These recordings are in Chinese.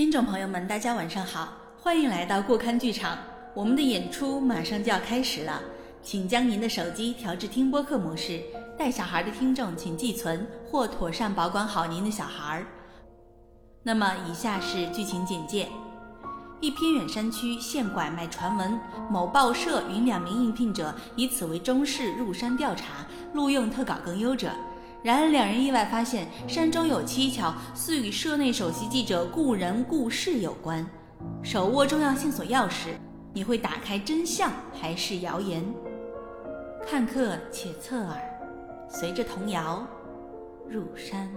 听众朋友们，大家晚上好，欢迎来到过刊剧场。我们的演出马上就要开始了，请将您的手机调至听播客模式。带小孩的听众请寄存或妥善保管好您的小孩。那么，以下是剧情简介：一偏远山区现拐卖传闻，某报社与两名应聘者以此为中事入山调查，录用特稿更优者。然而，两人意外发现山中有蹊跷，似与社内首席记者故人故事有关。手握重要线索钥匙，你会打开真相还是谣言？看客且侧耳，随着童谣入山。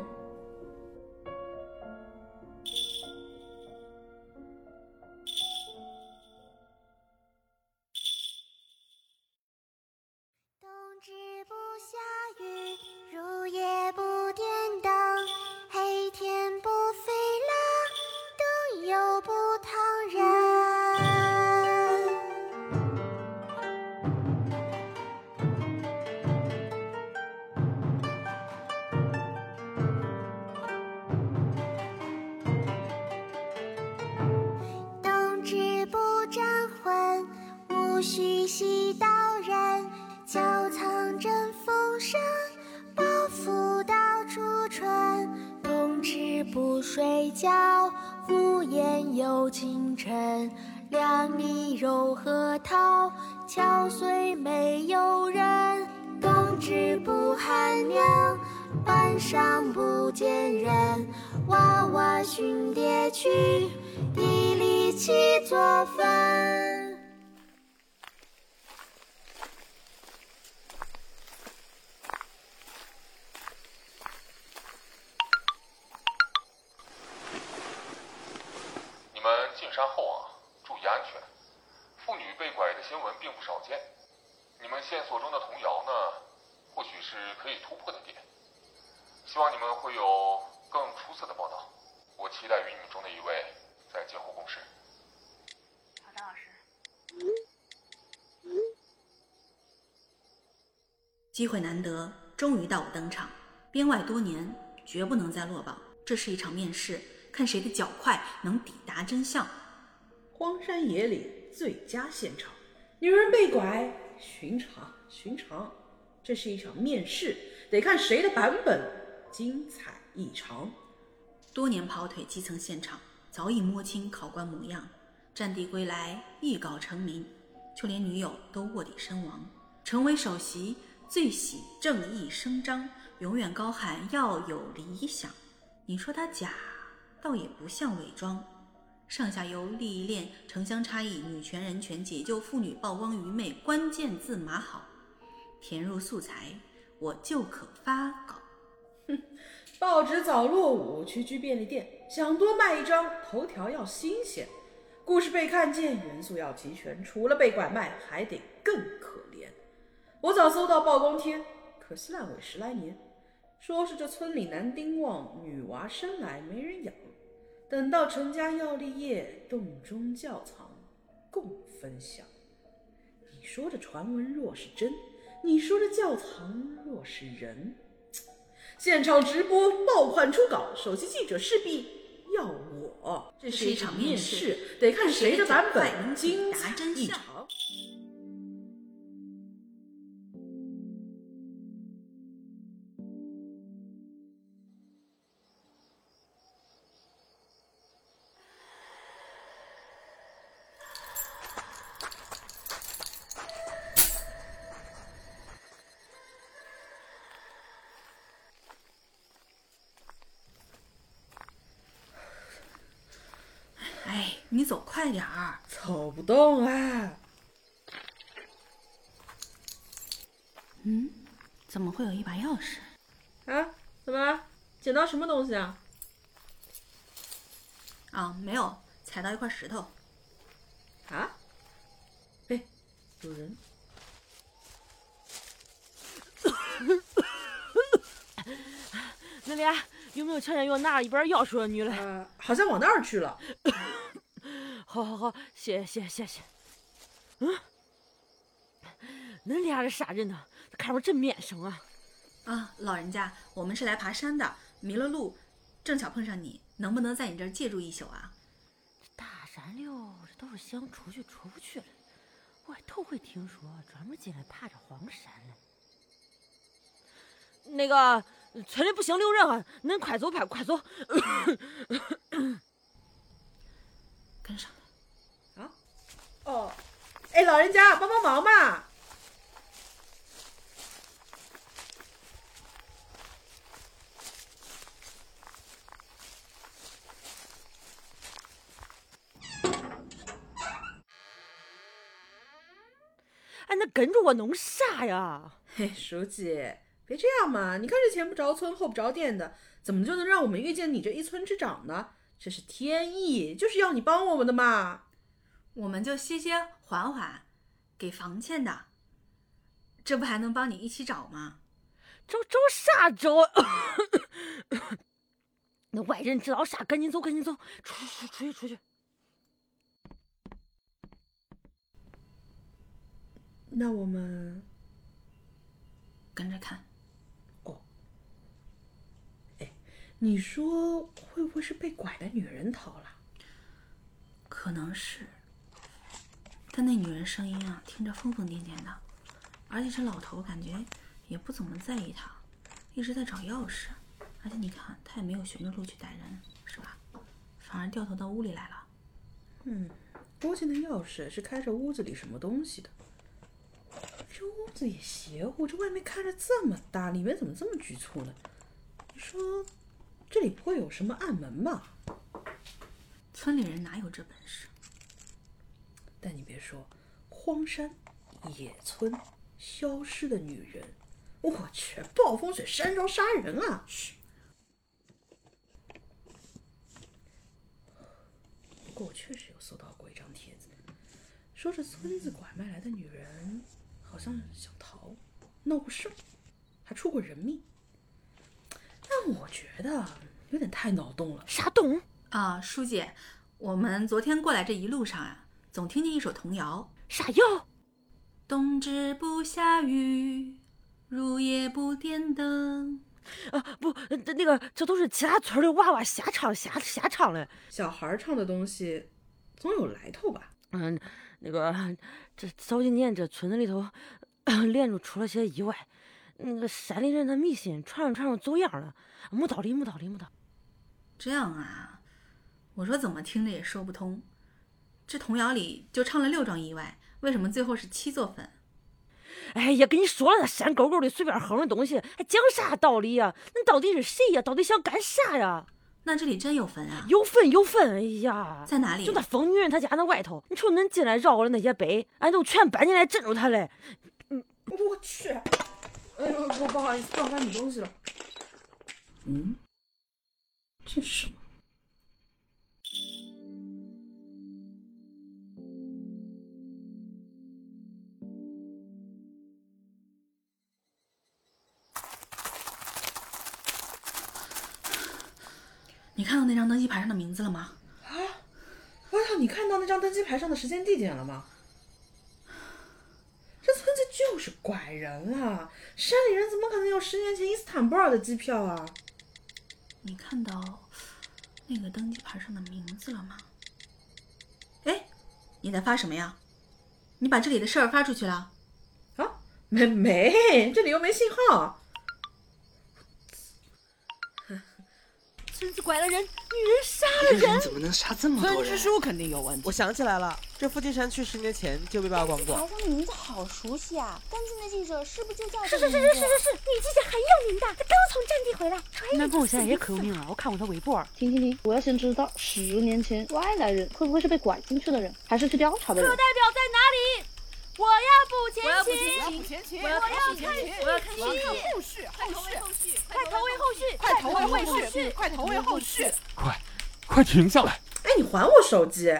山后啊，注意安全。妇女被拐的新闻并不少见，你们线索中的童谣呢，或许是可以突破的点。希望你们会有更出色的报道。我期待与你们中的一位在今后共事。好的，老师。机会难得，终于到我登场。编外多年，绝不能再落榜。这是一场面试，看谁的脚快，能抵达真相。荒山野岭最佳现场，女人被拐，寻常寻常。这是一场面试，得看谁的版本精彩异常。多年跑腿基层现场，早已摸清考官模样。战地归来，一稿成名，就连女友都卧底身亡。成为首席，最喜正义声张，永远高喊要有理想。你说他假，倒也不像伪装。上下游利益链城乡差异，女权人权解救妇女曝光愚昧，关键字码好，填入素材，我就可发稿。哼，报纸早落伍，区区便利店想多卖一张，头条要新鲜，故事被看见，元素要齐全，除了被拐卖，还得更可怜。我早搜到曝光贴，可惜烂尾十来年，说是这村里男丁旺，女娃生来没人养。等到成家要立业，洞中窖藏共分享。你说这传闻若是真，你说这窖藏若是人，现场直播爆款初稿，首席记者势必要我。这是一场面试，得看谁的版本精彩异常。啊？怎么了？捡到什么东西啊？啊，没有，踩到一块石头。啊？哎，有人！那俩有没有瞧见有拿一本钥匙的女的？呃，好像往那儿去了。好好好，谢谢谢谢。嗯，恁俩是啥人呢？看着真面生啊！啊，老人家，我们是来爬山的，迷了路，正巧碰上你，能不能在你这儿借住一宿啊？这大山溜，这都是想出去出不去了。我还头回听说专门进来爬这荒山嘞。那个村里不行留人啊，恁快走快快走。跟上啊。哦，哎，老人家帮帮忙嘛！哎，那跟着我弄啥呀？嘿，书记，别这样嘛！你看这前不着村后不着店的，怎么就能让我们遇见你这一村之长呢？这是天意，就是要你帮我们的嘛！我们就歇歇缓缓，给房钱的，这不还能帮你一起找吗？找找啥找？那外人知道啥？赶紧走，赶紧走，出去出去出去！那我们跟着看。哦你说会不会是被拐的女人逃了？可能是，但那女人声音啊，听着疯疯癫癫的，而且这老头感觉也不怎么在意她，一直在找钥匙，而且你看他也没有循着路去逮人，是吧？反而掉头到屋里来了。嗯，估计那钥匙是开着屋子里什么东西的。这屋子也邪乎，这外面看着这么大，里面怎么这么局促呢？你说这里不会有什么暗门吧？村里人哪有这本事？但你别说，荒山野村消失的女人，我去，暴风雪山庄杀人啊！嘘。不过我确实有搜到过一张帖子，说这村子拐卖来的女人好像想逃，闹过事儿，还出过人命。但我觉得有点太脑洞了。啥洞？啊，书记，我们昨天过来这一路上啊，总听见一首童谣：啥谣？冬至不下雨，入夜不点灯。啊，不，那那个这都是其他村的娃娃瞎唱瞎瞎唱的。小孩儿唱的东西总有来头吧？嗯，那个这早几年这村子里头连着出了些意外，那个山里人的迷信传着传着走样了，没道理，没道理，没道理。这样啊，我说怎么听着也说不通。这童谣里就唱了六桩意外，为什么最后是七座坟？哎呀，跟你说了，那山沟沟里随便哼的东西，还讲啥道理呀？那到底是谁呀？到底想干啥呀？那这里真有坟啊？有坟有坟，哎呀，在哪里？就那疯女人她家那外头。你瞅恁进来绕的那些碑，俺都全搬进来镇住她嘞。嗯我去！哎呦，我不好意思，撞翻你东西了。嗯，这是什么？看到那张登机牌上的名字了吗？啊！我操！你看到那张登机牌上的时间地点了吗？这村子就是拐人了，山里人怎么可能有十年前伊斯坦布尔的机票啊？你看到那个登机牌上的名字了吗？哎，你在发什么呀？你把这里的事儿发出去了？啊，没没，这里又没信号。拐了人，女人杀了人，怎么能杀这么多人？村支书肯定有问题。我想起来了，这附近山区十年前就被曝光过。牌上名字好熟悉啊！跟进的记者是不是就叫是是是是是是是，女记者很有名的，她刚从战地回来。男朋友现在也可有名了，我看过他微博。停停停！我要先知道十年前外来人会不会是被拐进去的人，还是去调查的人？课代表在哪里？我要补前情，我要看勤，我要看我要看后续，后续，快投喂后续，快投喂后续，快投喂后续，快，快停下来！哎，你还我手机！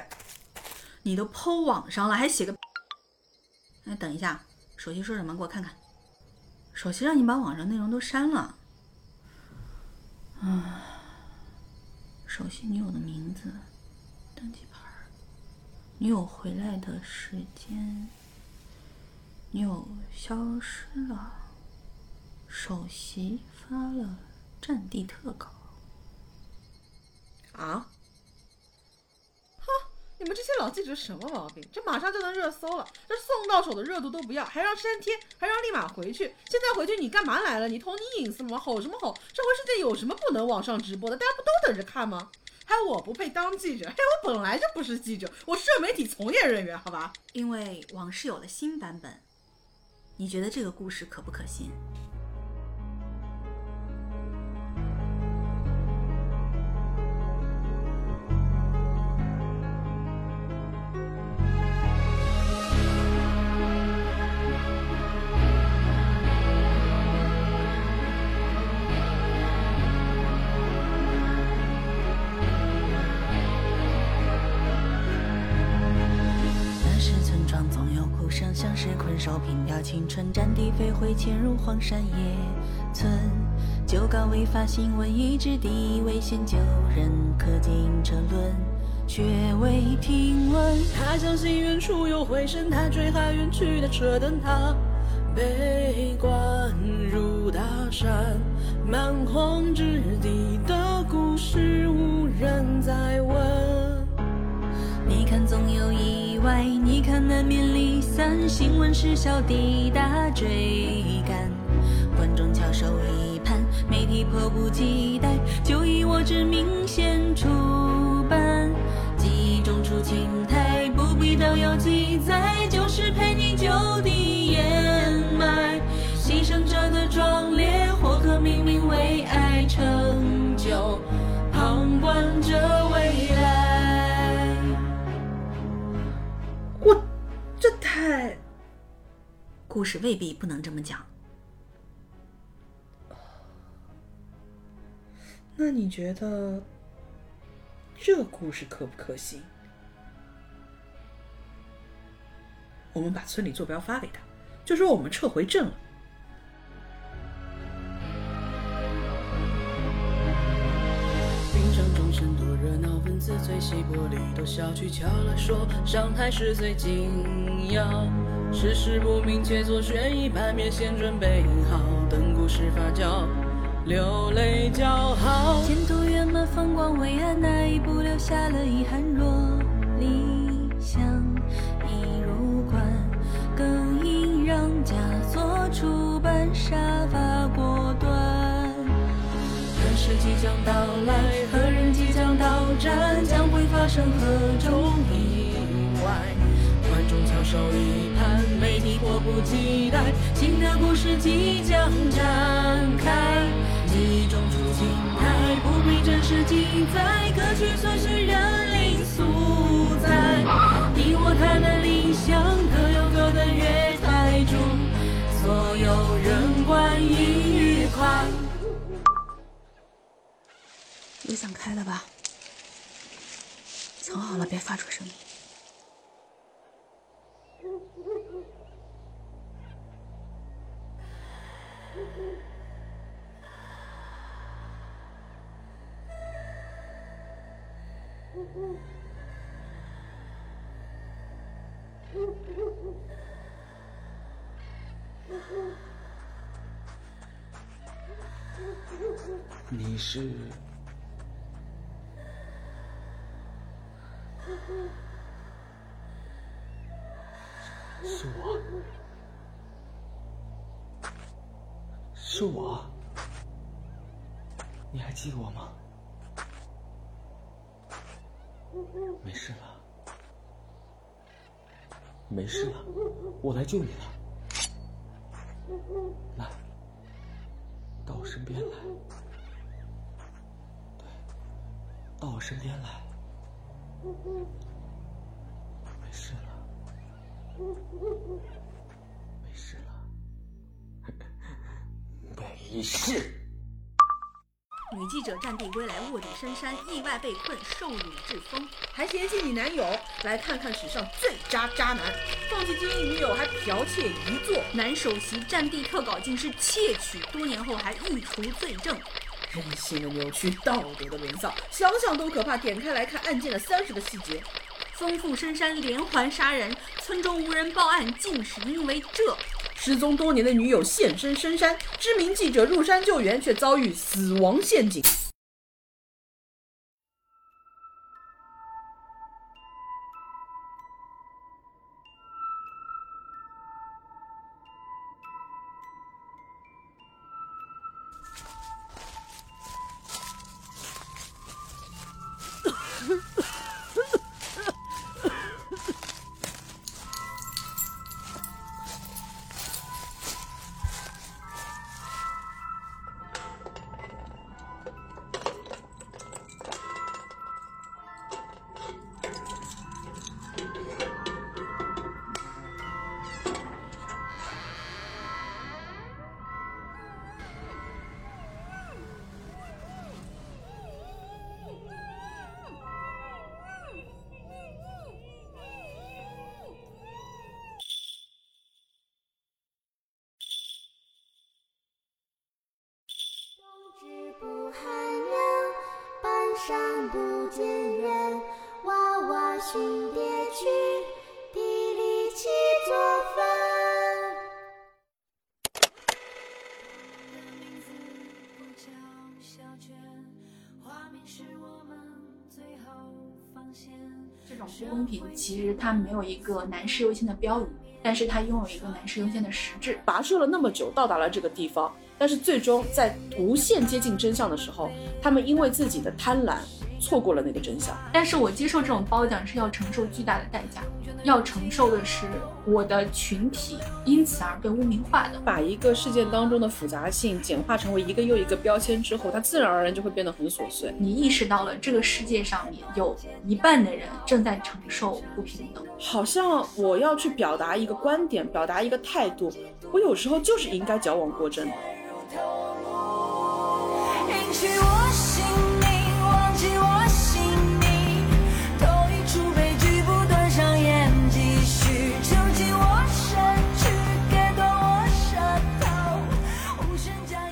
你都抛网上了，还写个……哎，等一下，手机说什么？给我看看。手机让你把网上内容都删了。啊，熟悉女友的名字，登记牌，女友回来的时间。女友消失了，首席发了战地特稿。啊？哈，你们这些老记者什么毛病？这马上就能热搜了，这送到手的热度都不要，还让删帖，还让立马回去。现在回去你干嘛来了？你偷你隐私吗？吼什么吼？这回世界有什么不能网上直播的？大家不都等着看吗？还有我不配当记者，还有我本来就不是记者，我是媒体从业人员，好吧？因为网是有了新版本，你觉得这个故事可不可信？地飞灰潜入荒山野村。就告违法新闻，一直敌危险救人，可进车轮，却未听闻。他相信远处有回声，他追海远去的车灯，他被关入大山，蛮荒之地的故事无人再问。你看总外，你看难免离散，新闻时效抵达追赶，观众翘首以盼，媒体迫不及待，就以我之名先出版，记忆中出青苔，不必张扬记载，就是陪你就地掩埋，牺牲者的壮烈，或可命名为爱，成就旁观者为故事未必不能这么讲。那你觉得这故事可不可行？我们把村里坐标发给他，就说我们撤回镇了。字最细，玻璃都小区敲了说，上台是最紧要，世事不明且做悬疑，版面先准备好，等故事发酵，流泪叫好。前途圆满，风光伟岸，哪一步留下了遗憾。若理想已入关，更应让佳作出版，杀伐果断。何时即将到来？何人即将到站？将会发生何种意外？观众翘首以盼，媒体迫不及待，新的故事即将展开。记忆中出青苔，不必真实记载，歌曲随是人灵素材。你我他的理想，各有各的月台，祝所有人观影愉快。别想开了吧，藏好了，别发出声音。你？是我，是我，你还记得我吗？没事了，没事了，我来救你了。来，到我身边来，对，到我身边来。没事了，没事了，没事。女记者战地归来，卧底深山，意外被困，受辱致疯，还嫌弃你男友。来看看史上最渣渣男，放弃经营女友还剽窃遗作。男首席战地特稿竟是窃取，多年后还欲除罪证。人性的扭曲，道德的沦丧，想想都可怕。点开来看案件的三十个细节，丰富深山连环杀人，村中无人报案，竟是因为这。失踪多年的女友现身深山，知名记者入山救援，却遭遇死亡陷阱。山不见人，娃娃寻蝶去，地里七座坟。这种不公平，其实它没有一个男士优先的标语，但是它拥有一个男士优先的实质。跋涉了那么久，到达了这个地方，但是最终在无限接近真相的时候，他们因为自己的贪婪，错过了那个真相。但是我接受这种褒奖是要承受巨大的代价，要承受的是我的群体因此而被污名化的。把一个事件当中的复杂性简化成为一个又一个标签之后，它自然而然就会变得很琐碎。你意识到了这个世界上面有一半的人正在承受不平等，好像我要去表达一个观点，表达一个态度，我有时候就是应该矫枉过正的。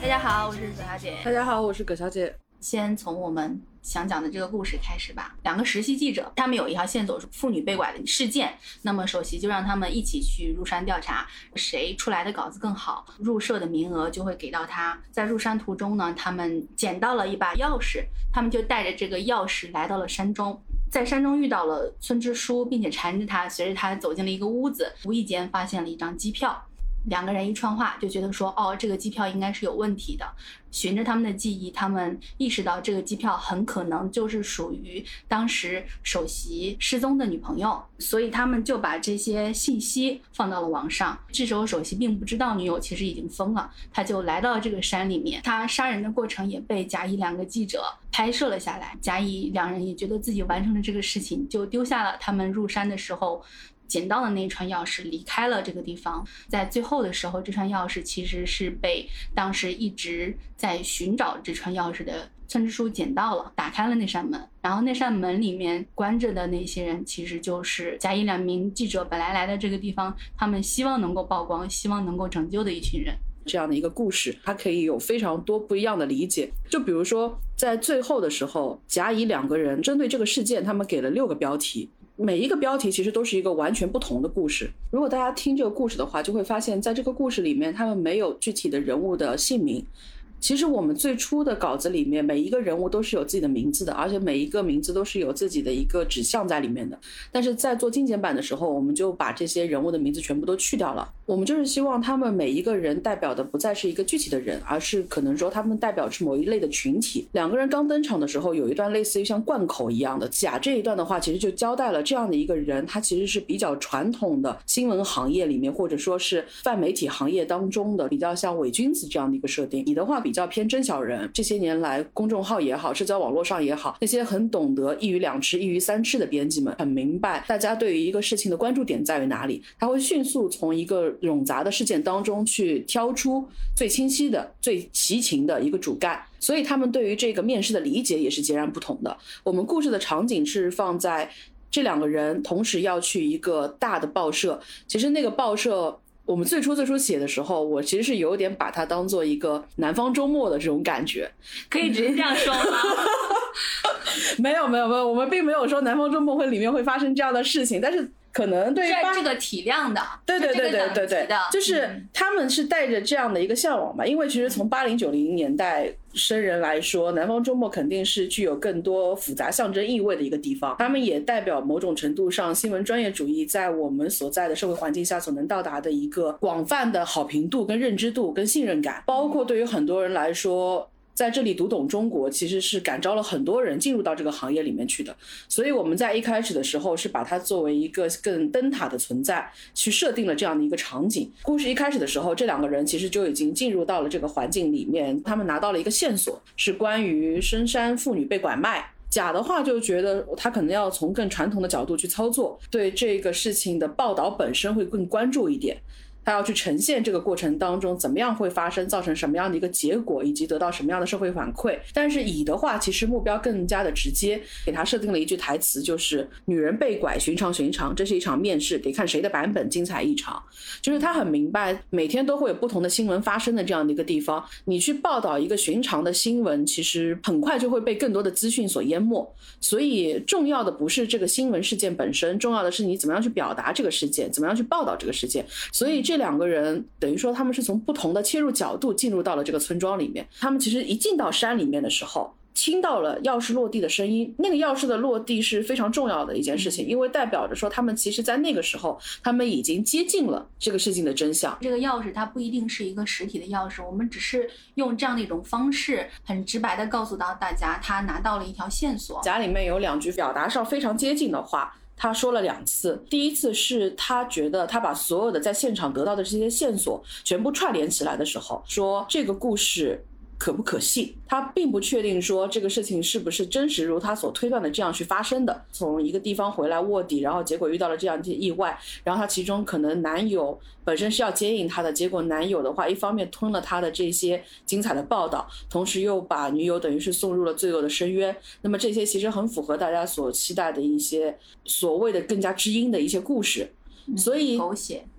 大家好，我是葛小姐。大家好，我是葛小姐。先从我们想讲的这个故事开始吧。两个实习记者，他们有一条线索是妇女被拐的事件，那么首席就让他们一起去入山调查，谁出来的稿子更好，入社的名额就会给到他。在入山途中呢，他们捡到了一把钥匙，他们就带着这个钥匙来到了山中。在山中遇到了村支书，并且缠着他，随着他走进了一个屋子，无意间发现了一张机票。两个人一串话，就觉得说，哦，这个机票应该是有问题的。循着他们的记忆，他们意识到这个机票很可能就是属于当时首席失踪的女朋友，所以他们就把这些信息放到了网上。这时候首席并不知道女友其实已经疯了，他就来到了这个山里面，他杀人的过程也被甲乙两个记者拍摄了下来。甲乙两人也觉得自己完成了这个事情，就丢下了他们入山的时候。捡到的那串钥匙，离开了这个地方。在最后的时候，这串钥匙其实是被当时一直在寻找这串钥匙的村支书捡到了，打开了那扇门。然后那扇门里面关着的那些人，其实就是甲乙两名记者本来来的这个地方，他们希望能够曝光，希望能够拯救的一群人。这样的一个故事，它可以有非常多不一样的理解。就比如说，在最后的时候，甲乙两个人针对这个事件，他们给了六个标题。每一个标题其实都是一个完全不同的故事。如果大家听这个故事的话，就会发现，在这个故事里面，他们没有具体的人物的姓名。其实我们最初的稿子里面，每一个人物都是有自己的名字的，而且每一个名字都是有自己的一个指向在里面的。但是在做精简版的时候，我们就把这些人物的名字全部都去掉了。我们就是希望他们每一个人代表的不再是一个具体的人，而是可能说他们代表是某一类的群体。两个人刚登场的时候，有一段类似于像贯口一样的。甲这一段的话，其实就交代了这样的一个人，他其实是比较传统的新闻行业里面，或者说是泛媒体行业当中的比较像伪君子这样的一个设定。你的话比较偏真小人。这些年来，公众号也好，社交网络上也好，那些很懂得一鱼两吃、一鱼三吃的编辑们，很明白大家对于一个事情的关注点在于哪里，他会迅速从一个冗杂的事件当中去挑出最清晰的、最齐情的一个主干。所以他们对于这个面试的理解也是截然不同的。我们故事的场景是放在这两个人同时要去一个大的报社，其实那个报社。我们最初最初写的时候，我其实是有点把它当做一个南方周末的这种感觉，可以直接这样说吗？没有没有没有，我们并没有说南方周末会里面会发生这样的事情，但是可能对于这个体量的，对对对对对对，就是嗯他们是带着这样的一个向往吧，因为其实从八零九零年代生人来说，南方周末肯定是具有更多复杂象征意味的一个地方，他们也代表某种程度上新闻专业主义在我们所在的社会环境下所能到达的一个广泛的好评度、跟认知度、跟信任感，包括对于很多人来说。在这里读懂中国，其实是感召了很多人进入到这个行业里面去的。所以我们在一开始的时候是把它作为一个更灯塔的存在，去设定了这样的一个场景。故事一开始的时候，这两个人其实就已经进入到了这个环境里面，他们拿到了一个线索，是关于深山妇女被拐卖。甲的话就觉得他可能要从更传统的角度去操作，对这个事情的报道本身会更关注一点。他要去呈现这个过程当中怎么样会发生，造成什么样的一个结果，以及得到什么样的社会反馈。但是乙的话，其实目标更加的直接，给他设定了一句台词，就是“女人被拐，寻常寻常，这是一场面试，得看谁的版本精彩异常。”就是他很明白，每天都会有不同的新闻发生的这样的一个地方，你去报道一个寻常的新闻，其实很快就会被更多的资讯所淹没。所以重要的不是这个新闻事件本身，重要的是你怎么样去表达这个事件，怎么样去报道这个事件。所以这两个人等于说他们是从不同的切入角度进入到了这个村庄里面。他们其实一进到山里面的时候，听到了钥匙落地的声音。那个钥匙的落地是非常重要的一件事情，因为代表着说他们其实在那个时候，他们已经接近了这个事情的真相。这个钥匙它不一定是一个实体的钥匙，我们只是用这样的一种方式，很直白的告诉到大家，他拿到了一条线索。甲里面有两句表达上非常接近的话。他说了两次，第一次是他觉得他把所有的在现场得到的这些线索全部串联起来的时候，说这个故事。可不可信？他并不确定说这个事情是不是真实如他所推断的这样去发生的。从一个地方回来卧底，然后结果遇到了这样一些意外，然后他其中可能男友本身是要接应他的，结果男友的话一方面吞了他的这些精彩的报道，同时又把女友等于是送入了罪恶的深渊。那么这些其实很符合大家所期待的一些所谓的更加知音的一些故事。所以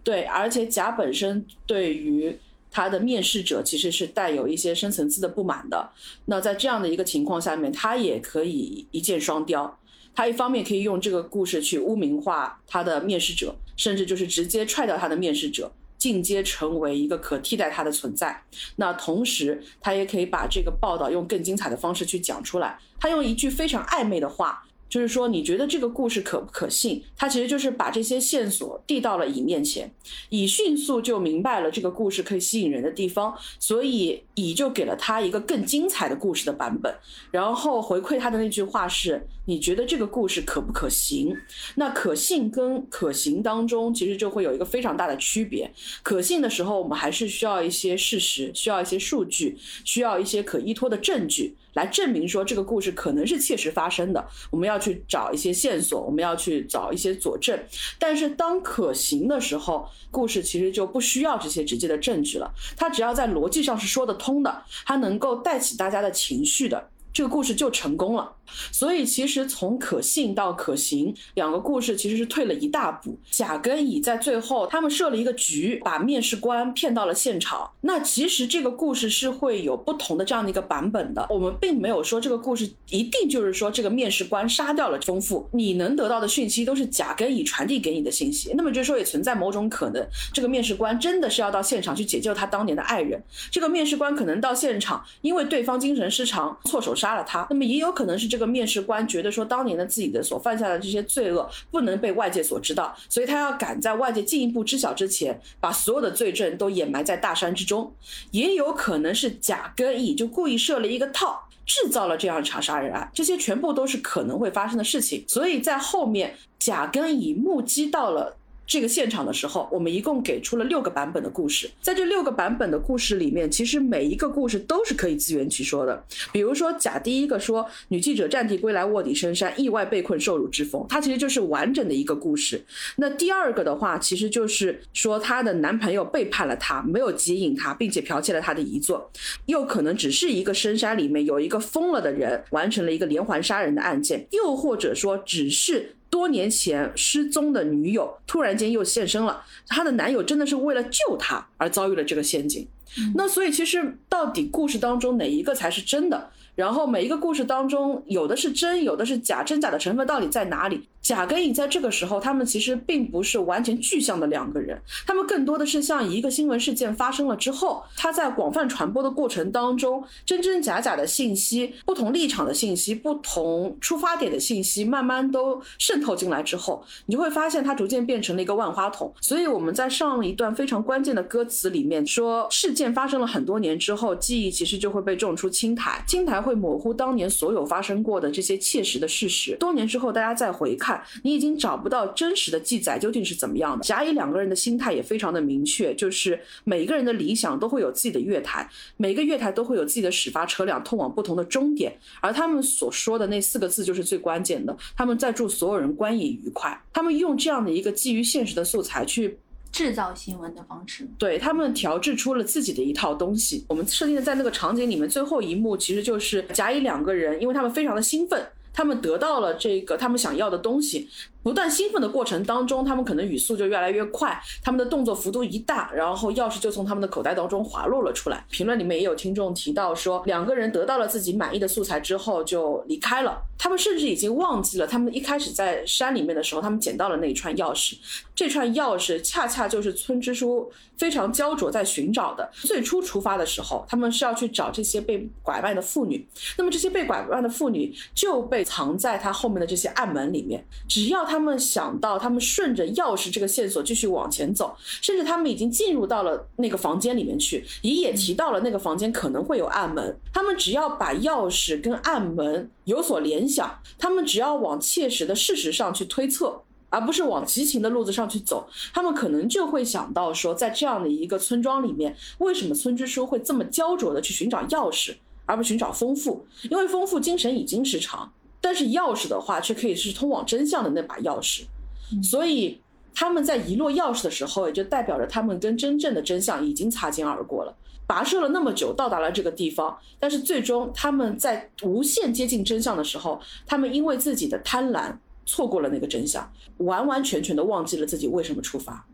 对，而且甲本身对于。他的面试者其实是带有一些深层次的不满的。那在这样的一个情况下面，他也可以一箭双雕。他一方面可以用这个故事去污名化他的面试者，甚至就是直接踹掉他的面试者，进阶成为一个可替代他的存在。那同时，他也可以把这个报道用更精彩的方式去讲出来。他用一句非常暧昧的话。就是说，你觉得这个故事可不可信？他其实就是把这些线索递到了乙面前，乙迅速就明白了这个故事可以吸引人的地方，所以乙就给了他一个更精彩的故事的版本。然后回馈他的那句话是：你觉得这个故事可不可行？那可信跟可行当中，其实就会有一个非常大的区别。可信的时候，我们还是需要一些事实，需要一些数据，需要一些可依托的证据。来证明说这个故事可能是切实发生的，我们要去找一些线索，我们要去找一些佐证。但是当可行的时候，故事其实就不需要这些直接的证据了，它只要在逻辑上是说得通的，它能够带起大家的情绪的。这个故事就成功了，所以其实从可信到可行，两个故事其实是退了一大步。甲跟乙在最后，他们设了一个局，把面试官骗到了现场。那其实这个故事是会有不同的这样的一个版本的。我们并没有说这个故事一定就是说这个面试官杀掉了丰富，你能得到的讯息都是甲跟乙传递给你的信息。那么就是说也存在某种可能，这个面试官真的是要到现场去解救他当年的爱人。这个面试官可能到现场，因为对方精神失常，措手。杀了他，那么也有可能是这个面试官觉得说，当年的自己的所犯下的这些罪恶不能被外界所知道，所以他要赶在外界进一步知晓之前，把所有的罪证都掩埋在大山之中。也有可能是甲跟乙就故意设了一个套，制造了这样一场杀人案，这些全部都是可能会发生的事情。所以在后面，甲跟乙目击到了。这个现场的时候，我们一共给出了六个版本的故事。在这六个版本的故事里面，其实每一个故事都是可以自圆其说的。比如说，甲第一个说女记者战地归来，卧底深山，意外被困，受辱之风，它其实就是完整的一个故事。那第二个的话，其实就是说她的男朋友背叛了她，没有接应她，并且剽窃了她的遗作，又可能只是一个深山里面有一个疯了的人完成了一个连环杀人的案件，又或者说只是。多年前失踪的女友突然间又现身了，她的男友真的是为了救她而遭遇了这个陷阱。那所以其实到底故事当中哪一个才是真的？然后每一个故事当中有的是真，有的是假，真假的成分到底在哪里？甲跟乙在这个时候，他们其实并不是完全具象的两个人，他们更多的是像一个新闻事件发生了之后，它在广泛传播的过程当中，真真假假的信息、不同立场的信息、不同出发点的信息，慢慢都渗透进来之后，你就会发现它逐渐变成了一个万花筒。所以我们在上一段非常关键的歌词里面说，事件发生了很多年之后，记忆其实就会被种出青苔，青苔会模糊当年所有发生过的这些切实的事实。多年之后，大家再回看。你已经找不到真实的记载究竟是怎么样的。甲乙两个人的心态也非常的明确，就是每个人的理想都会有自己的月台，每个月台都会有自己的始发车辆通往不同的终点，而他们所说的那四个字就是最关键的，他们在祝所有人观影愉快。他们用这样的一个基于现实的素材去。制造新闻的方式。对他们调制出了自己的一套东西。我们设定的在那个场景里面，最后一幕其实就是甲乙两个人，因为他们非常的兴奋，他们得到了这个他们想要的东西。不断兴奋的过程当中，他们可能语速就越来越快，他们的动作幅度一大，然后钥匙就从他们的口袋当中滑落了出来。评论里面也有听众提到说，两个人得到了自己满意的素材之后就离开了，他们甚至已经忘记了他们一开始在山里面的时候，他们捡到了那一串钥匙。这串钥匙恰恰就是村支书非常焦灼在寻找的。最初出发的时候，他们是要去找这些被拐卖的妇女，那么这些被拐卖的妇女就被藏在他后面的这些暗门里面，只要他他们想到，他们顺着钥匙这个线索继续往前走，甚至他们已经进入到了那个房间里面去。乙也提到了那个房间可能会有暗门，他们只要把钥匙跟暗门有所联想，他们只要往切实的事实上去推测，而不是往激情的路子上去走，他们可能就会想到说，在这样的一个村庄里面，为什么村支书会这么焦灼的去寻找钥匙，而不寻找丰富？因为丰富精神已经失常。但是钥匙的话，却可以是通往真相的那把钥匙，所以他们在遗落钥匙的时候，也就代表着他们跟真正的真相已经擦肩而过了。跋涉了那么久，到达了这个地方，但是最终他们在无限接近真相的时候，他们因为自己的贪婪错过了那个真相，完完全全的忘记了自己为什么出发。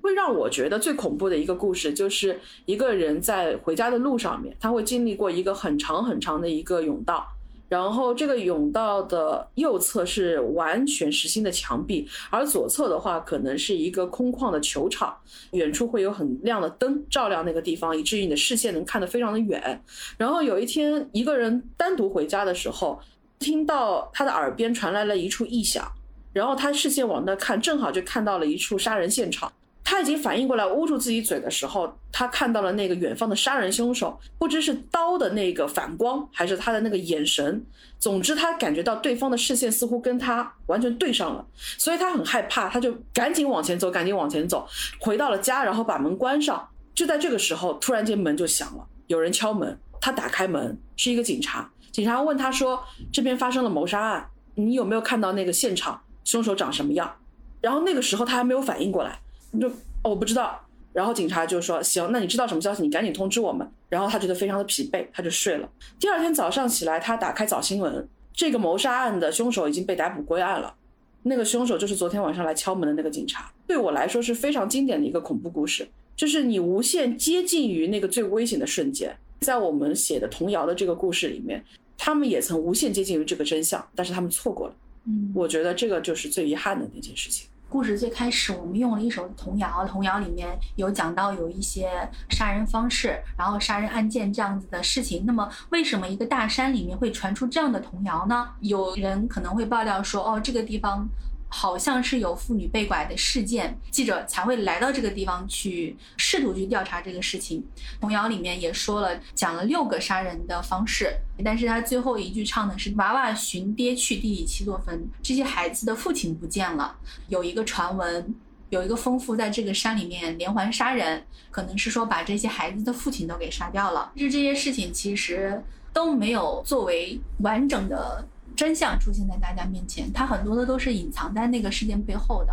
会让我觉得最恐怖的一个故事，就是一个人在回家的路上面，他会经历过一个很长很长的一个甬道。然后这个甬道的右侧是完全实心的墙壁，而左侧的话可能是一个空旷的球场，远处会有很亮的灯照亮那个地方，以至于你的视线能看得非常的远。然后有一天，一个人单独回家的时候，听到他的耳边传来了一处异响，然后他视线往那看，正好就看到了一处杀人现场。他已经反应过来，捂住自己嘴的时候，他看到了那个远方的杀人凶手，不知是刀的那个反光，还是他的那个眼神。总之，他感觉到对方的视线似乎跟他完全对上了，所以他很害怕，他就赶紧往前走，赶紧往前走，回到了家，然后把门关上。就在这个时候，突然间门就响了，有人敲门。他打开门，是一个警察。警察问他说：“这边发生了谋杀案，你有没有看到那个现场？凶手长什么样？”然后那个时候他还没有反应过来。就哦，我不知道。然后警察就说：“行，那你知道什么消息？你赶紧通知我们。”然后他觉得非常的疲惫，他就睡了。第二天早上起来，他打开早新闻，这个谋杀案的凶手已经被逮捕归案了。那个凶手就是昨天晚上来敲门的那个警察。对我来说是非常经典的一个恐怖故事，就是你无限接近于那个最危险的瞬间。在我们写的童谣的这个故事里面，他们也曾无限接近于这个真相，但是他们错过了。嗯，我觉得这个就是最遗憾的那件事情。故事最开始，我们用了一首童谣，童谣里面有讲到有一些杀人方式，然后杀人案件这样子的事情。那么，为什么一个大山里面会传出这样的童谣呢？有人可能会爆料说，哦，这个地方。好像是有妇女被拐的事件，记者才会来到这个地方去试图去调查这个事情。童谣里面也说了，讲了六个杀人的方式，但是他最后一句唱的是“娃娃寻爹去，地里七座坟”，这些孩子的父亲不见了。有一个传闻，有一个疯妇在这个山里面连环杀人，可能是说把这些孩子的父亲都给杀掉了。就这些事情其实都没有作为完整的。真相出现在大家面前，它很多的都是隐藏在那个事件背后的。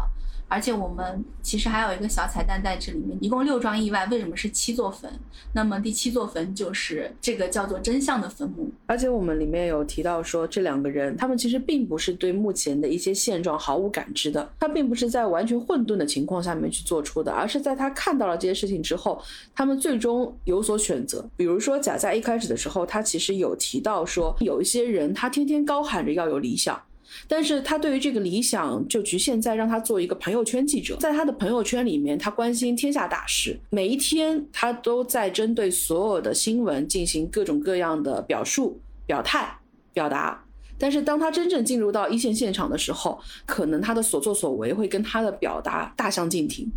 而且我们其实还有一个小彩蛋在这里面，一共六桩意外，为什么是七座坟？那么第七座坟就是这个叫做真相的坟墓。而且我们里面有提到说，这两个人他们其实并不是对目前的一些现状毫无感知的，他并不是在完全混沌的情况下面去做出的，而是在他看到了这些事情之后，他们最终有所选择。比如说贾在一开始的时候，他其实有提到说，有一些人他天天高喊着要有理想。但是他对于这个理想就局限在让他做一个朋友圈记者，在他的朋友圈里面，他关心天下大事，每一天他都在针对所有的新闻进行各种各样的表述、表态、表达。但是当他真正进入到一线现场的时候，可能他的所作所为会跟他的表达大相径庭。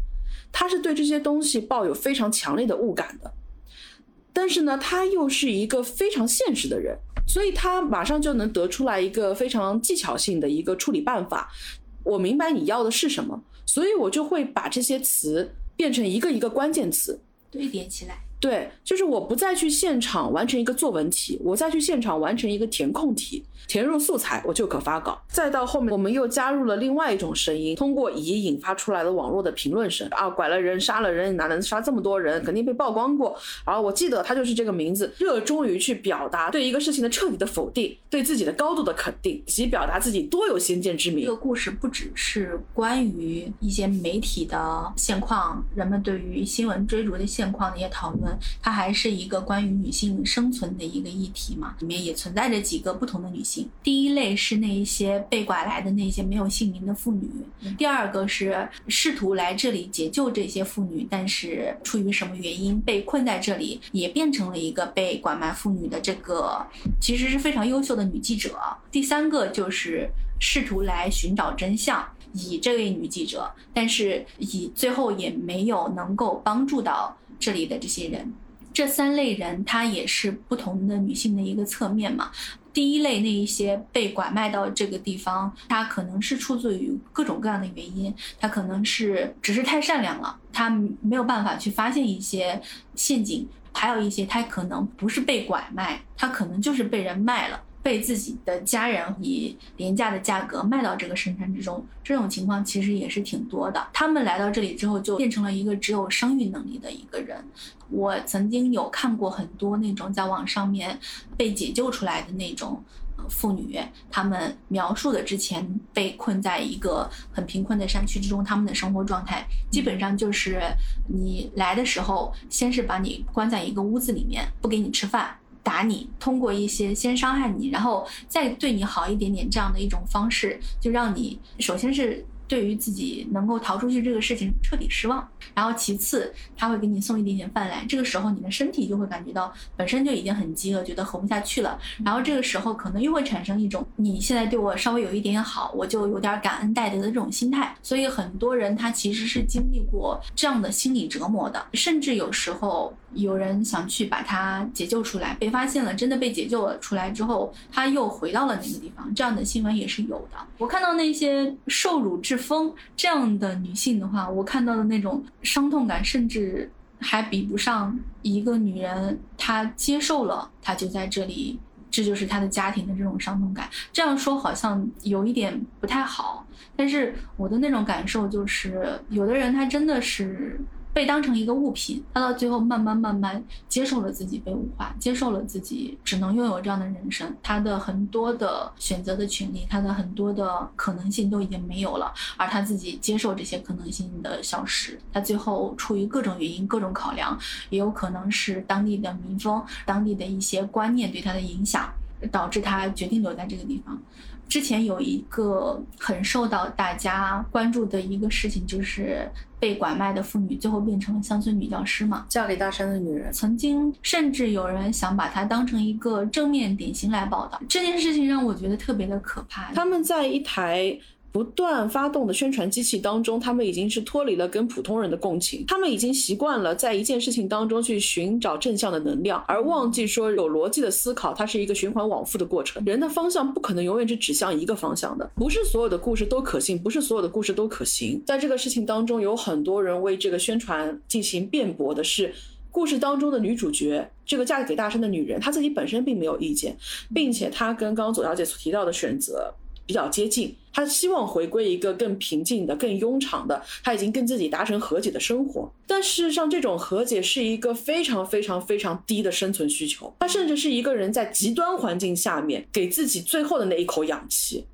他是对这些东西抱有非常强烈的误感的，但是呢，他又是一个非常现实的人。所以他马上就能得出来一个非常技巧性的一个处理办法。我明白你要的是什么，所以我就会把这些词变成一个一个关键词堆叠起来。对，就是我不再去现场完成一个作文题，我再去现场完成一个填空题，填入素材我就可发稿。再到后面，我们又加入了另外一种声音，通过乙引发出来的网络的评论声啊，拐了人，杀了人，哪能杀这么多人？肯定被曝光过。然后我记得他就是这个名字，热衷于去表达对一个事情的彻底的否定，对自己的高度的肯定，以及表达自己多有先见之明。这个故事不只是关于一些媒体的现况，人们对于新闻追逐的现况的一些讨论。它还是一个关于女性生存的一个议题嘛，里面也存在着几个不同的女性。第一类是那一些被拐来的那些没有姓名的妇女，第二个是试图来这里解救这些妇女，但是出于什么原因被困在这里，也变成了一个被拐卖妇女的这个其实是非常优秀的女记者。第三个就是试图来寻找真相，以这位女记者，但是以最后也没有能够帮助到。这里的这些人，这三类人，她也是不同的女性的一个侧面嘛。第一类那一些被拐卖到这个地方，他可能是出自于各种各样的原因，他可能是只是太善良了，他没有办法去发现一些陷阱；还有一些他可能不是被拐卖，他可能就是被人卖了。被自己的家人以廉价的价格卖到这个深山之中，这种情况其实也是挺多的。他们来到这里之后，就变成了一个只有生育能力的一个人。我曾经有看过很多那种在网上面被解救出来的那种妇女，她们描述的之前被困在一个很贫困的山区之中，他们的生活状态基本上就是你来的时候，先是把你关在一个屋子里面，不给你吃饭。打你，通过一些先伤害你，然后再对你好一点点这样的一种方式，就让你首先是。对于自己能够逃出去这个事情彻底失望，然后其次他会给你送一点点饭来，这个时候你的身体就会感觉到本身就已经很饥饿，觉得活不下去了，然后这个时候可能又会产生一种你现在对我稍微有一点点好，我就有点感恩戴德的这种心态，所以很多人他其实是经历过这样的心理折磨的，甚至有时候有人想去把他解救出来，被发现了，真的被解救了出来之后，他又回到了那个地方，这样的新闻也是有的。我看到那些受辱致。风这样的女性的话，我看到的那种伤痛感，甚至还比不上一个女人她接受了，她就在这里，这就是她的家庭的这种伤痛感。这样说好像有一点不太好，但是我的那种感受就是，有的人她真的是。被当成一个物品，他到最后慢慢慢慢接受了自己被物化，接受了自己只能拥有这样的人生，他的很多的选择的权利，他的很多的可能性都已经没有了，而他自己接受这些可能性的消失，他最后出于各种原因、各种考量，也有可能是当地的民风、当地的一些观念对他的影响，导致他决定留在这个地方。之前有一个很受到大家关注的一个事情，就是被拐卖的妇女最后变成了乡村女教师嘛，嫁给大山的女人。曾经甚至有人想把她当成一个正面典型来报道，这件事情让我觉得特别的可怕。他们在一台。不断发动的宣传机器当中，他们已经是脱离了跟普通人的共情，他们已经习惯了在一件事情当中去寻找正向的能量，而忘记说有逻辑的思考，它是一个循环往复的过程。人的方向不可能永远只指向一个方向的，不是所有的故事都可信，不是所有的故事都可行。在这个事情当中，有很多人为这个宣传进行辩驳的是，故事当中的女主角这个嫁给大山的女人，她自己本身并没有意见，并且她跟刚刚左小姐所提到的选择。比较接近，他希望回归一个更平静的、更庸常的，他已经跟自己达成和解的生活。但事实上，这种和解是一个非常非常非常低的生存需求，它甚至是一个人在极端环境下面给自己最后的那一口氧气。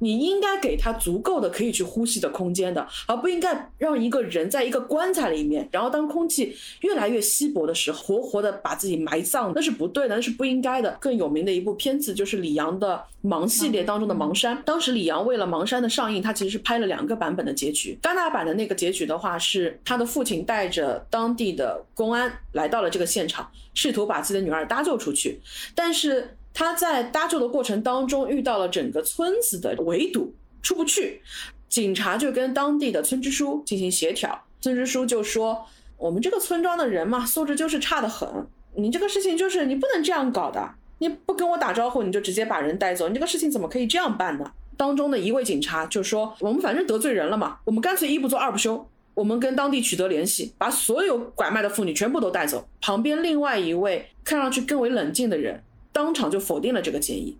你应该给他足够的可以去呼吸的空间的，而不应该让一个人在一个棺材里面，然后当空气越来越稀薄的时候，活活的把自己埋葬，那是不对的，那是不应该的。更有名的一部片子就是李阳的《盲》系列当中的《盲山》，当时李阳为了《盲山》的上映，他其实是拍了两个版本的结局。戛纳版的那个结局的话，是他的父亲带着当地的公安来到了这个现场，试图把自己的女儿搭救出去，但是。他在搭救的过程当中遇到了整个村子的围堵，出不去。警察就跟当地的村支书进行协调，村支书就说：“我们这个村庄的人嘛，素质就是差得很。你这个事情就是你不能这样搞的，你不跟我打招呼，你就直接把人带走，你这个事情怎么可以这样办呢？”当中的一位警察就说：“我们反正得罪人了嘛，我们干脆一不做二不休。”我们跟当地取得联系，把所有拐卖的妇女全部都带走。旁边另外一位看上去更为冷静的人，当场就否定了这个建议，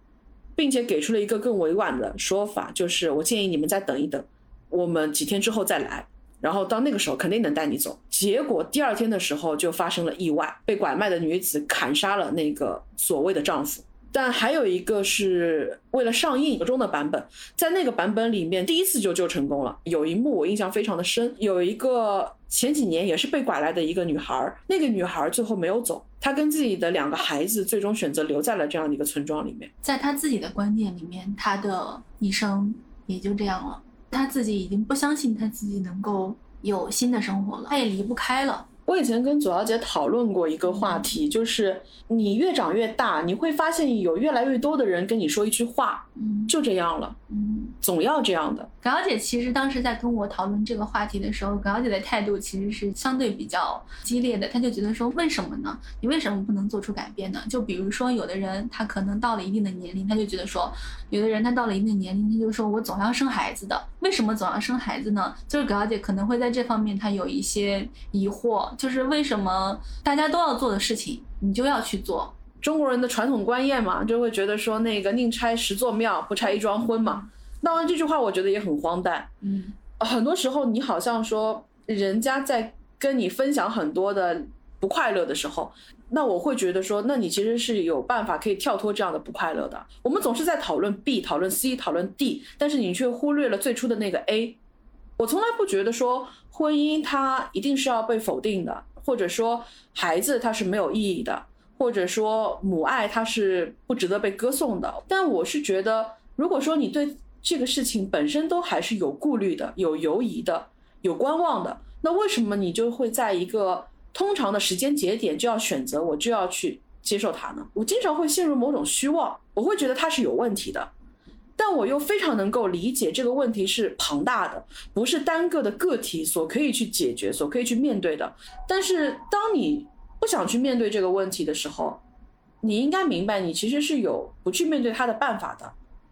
并且给出了一个更委婉的说法，就是我建议你们再等一等，我们几天之后再来，然后到那个时候肯定能带你走。结果第二天的时候就发生了意外，被拐卖的女子砍杀了那个所谓的丈夫。但还有一个是为了上映中的版本，在那个版本里面，第一次就救成功了。有一幕我印象非常的深，有一个前几年也是被拐来的一个女孩，那个女孩最后没有走，她跟自己的两个孩子最终选择留在了这样的一个村庄里面。在她自己的观念里面，她的一生也就这样了，她自己已经不相信她自己能够有新的生活了，她也离不开了。我以前跟左小姐讨论过一个话题，就是你越长越大，你会发现有越来越多的人跟你说一句话，嗯，就这样了，嗯，总要这样的。葛小姐其实当时在跟我讨论这个话题的时候，葛小姐的态度其实是相对比较激烈的，她就觉得说，为什么呢？你为什么不能做出改变呢？就比如说，有的人他可能到了一定的年龄，他就觉得说，有的人他到了一定的年龄，他就说我总要生孩子的，为什么总要生孩子呢？就是葛小姐可能会在这方面她有一些疑惑。就是为什么大家都要做的事情，你就要去做？中国人的传统观念嘛，就会觉得说那个宁拆十座庙，不拆一桩婚嘛。当然这句话我觉得也很荒诞。嗯，很多时候你好像说人家在跟你分享很多的不快乐的时候，那我会觉得说，那你其实是有办法可以跳脱这样的不快乐的。我们总是在讨论 B，讨论 C，讨论 D，但是你却忽略了最初的那个 A。我从来不觉得说婚姻它一定是要被否定的，或者说孩子它是没有意义的，或者说母爱它是不值得被歌颂的。但我是觉得，如果说你对这个事情本身都还是有顾虑的、有犹疑的、有观望的，那为什么你就会在一个通常的时间节点就要选择我就要去接受它呢？我经常会陷入某种虚妄，我会觉得它是有问题的。但我又非常能够理解这个问题是庞大的，不是单个的个体所可以去解决、所可以去面对的。但是当你不想去面对这个问题的时候，你应该明白，你其实是有不去面对它的办法的，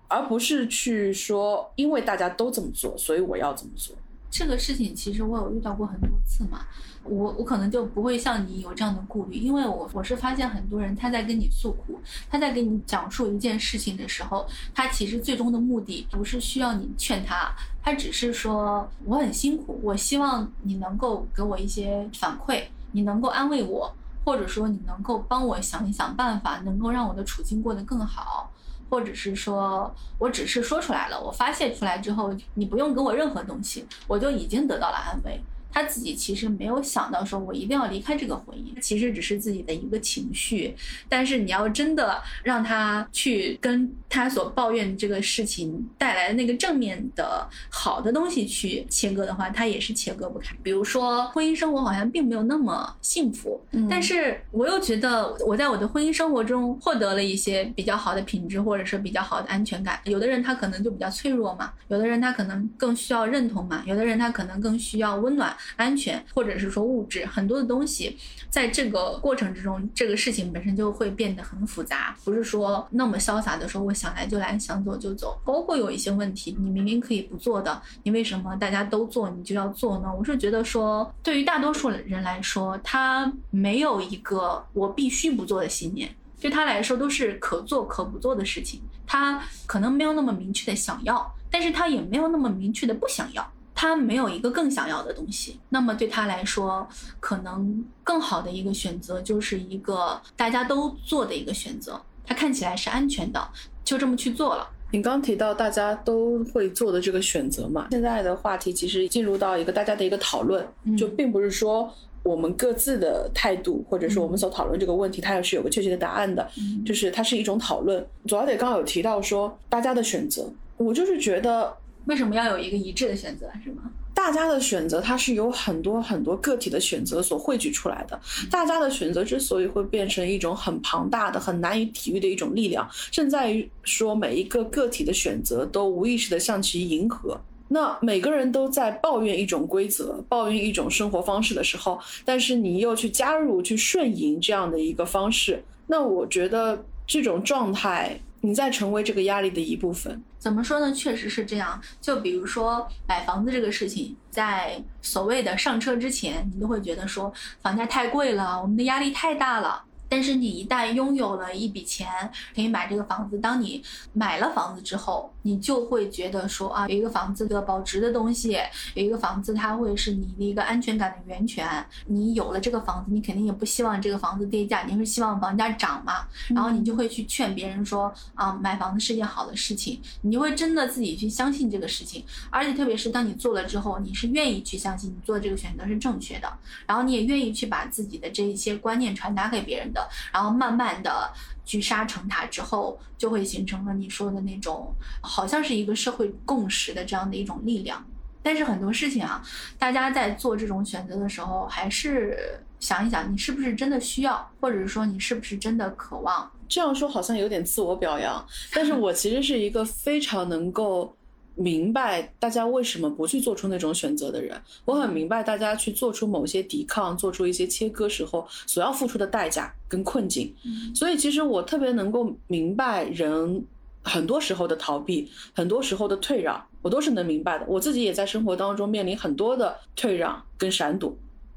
而不是去说因为大家都这么做，所以我要这么做。这个事情其实我有遇到过很多次嘛，我我可能就不会像你有这样的顾虑，因为我我是发现很多人他在跟你诉苦，他在跟你讲述一件事情的时候，他其实最终的目的不是需要你劝他，他只是说我很辛苦，我希望你能够给我一些反馈，你能够安慰我，或者说你能够帮我想一想办法，能够让我的处境过得更好。或者是说，我只是说出来了，我发泄出来之后，你不用给我任何东西，我就已经得到了安慰。他自己其实没有想到说，我一定要离开这个婚姻，其实只是自己的一个情绪。但是你要真的让他去跟他所抱怨这个事情带来的那个正面的好的东西去切割的话，他也是切割不开。比如说，婚姻生活好像并没有那么幸福，但是我又觉得我在我的婚姻生活中获得了一些比较好的品质，或者是比较好的安全感。有的人他可能就比较脆弱嘛，有的人他可能更需要认同嘛，有的人他可能更需要温暖。安全，或者是说物质，很多的东西，在这个过程之中，这个事情本身就会变得很复杂，不是说那么潇洒的说我想来就来，想走就走。包括有一些问题，你明明可以不做的，你为什么大家都做你就要做呢？我是觉得说，对于大多数人来说，他没有一个我必须不做的信念，对他来说都是可做可不做的事情。他可能没有那么明确的想要，但是他也没有那么明确的不想要。他没有一个更想要的东西，那么对他来说，可能更好的一个选择就是一个大家都做的一个选择。他看起来是安全的，就这么去做了。你刚提到大家都会做的这个选择嘛？现在的话题其实进入到一个大家的一个讨论，就并不是说我们各自的态度，或者是我们所讨论这个问题，它也是有个确切的答案的，就是它是一种讨论。左小姐刚刚有提到说大家的选择，我就是觉得。为什么要有一个一致的选择，是吗？大家的选择，它是有很多很多个体的选择所汇聚出来的。大家的选择之所以会变成一种很庞大的、很难以体喻的一种力量，正在于说每一个个体的选择都无意识的向其迎合。那每个人都在抱怨一种规则，抱怨一种生活方式的时候，但是你又去加入、去顺应这样的一个方式，那我觉得这种状态。你再成为这个压力的一部分。怎么说呢？确实是这样。就比如说买房子这个事情，在所谓的上车之前，你都会觉得说房价太贵了，我们的压力太大了。但是你一旦拥有了一笔钱，可以买这个房子。当你买了房子之后，你就会觉得说啊，有一个房子的保值的东西，有一个房子它会是你的一个安全感的源泉。你有了这个房子，你肯定也不希望这个房子跌价，你是希望房价涨嘛。然后你就会去劝别人说啊，买房子是件好的事情，你就会真的自己去相信这个事情。而且特别是当你做了之后，你是愿意去相信你做这个选择是正确的，然后你也愿意去把自己的这一些观念传达给别人的。然后慢慢的聚沙成塔之后，就会形成了你说的那种，好像是一个社会共识的这样的一种力量。但是很多事情啊，大家在做这种选择的时候，还是想一想，你是不是真的需要，或者是说你是不是真的渴望。这样说好像有点自我表扬，但是我其实是一个非常能够。明白大家为什么不去做出那种选择的人，我很明白大家去做出某些抵抗、做出一些切割时候所要付出的代价跟困境。所以其实我特别能够明白人很多时候的逃避，很多时候的退让，我都是能明白的。我自己也在生活当中面临很多的退让跟闪躲，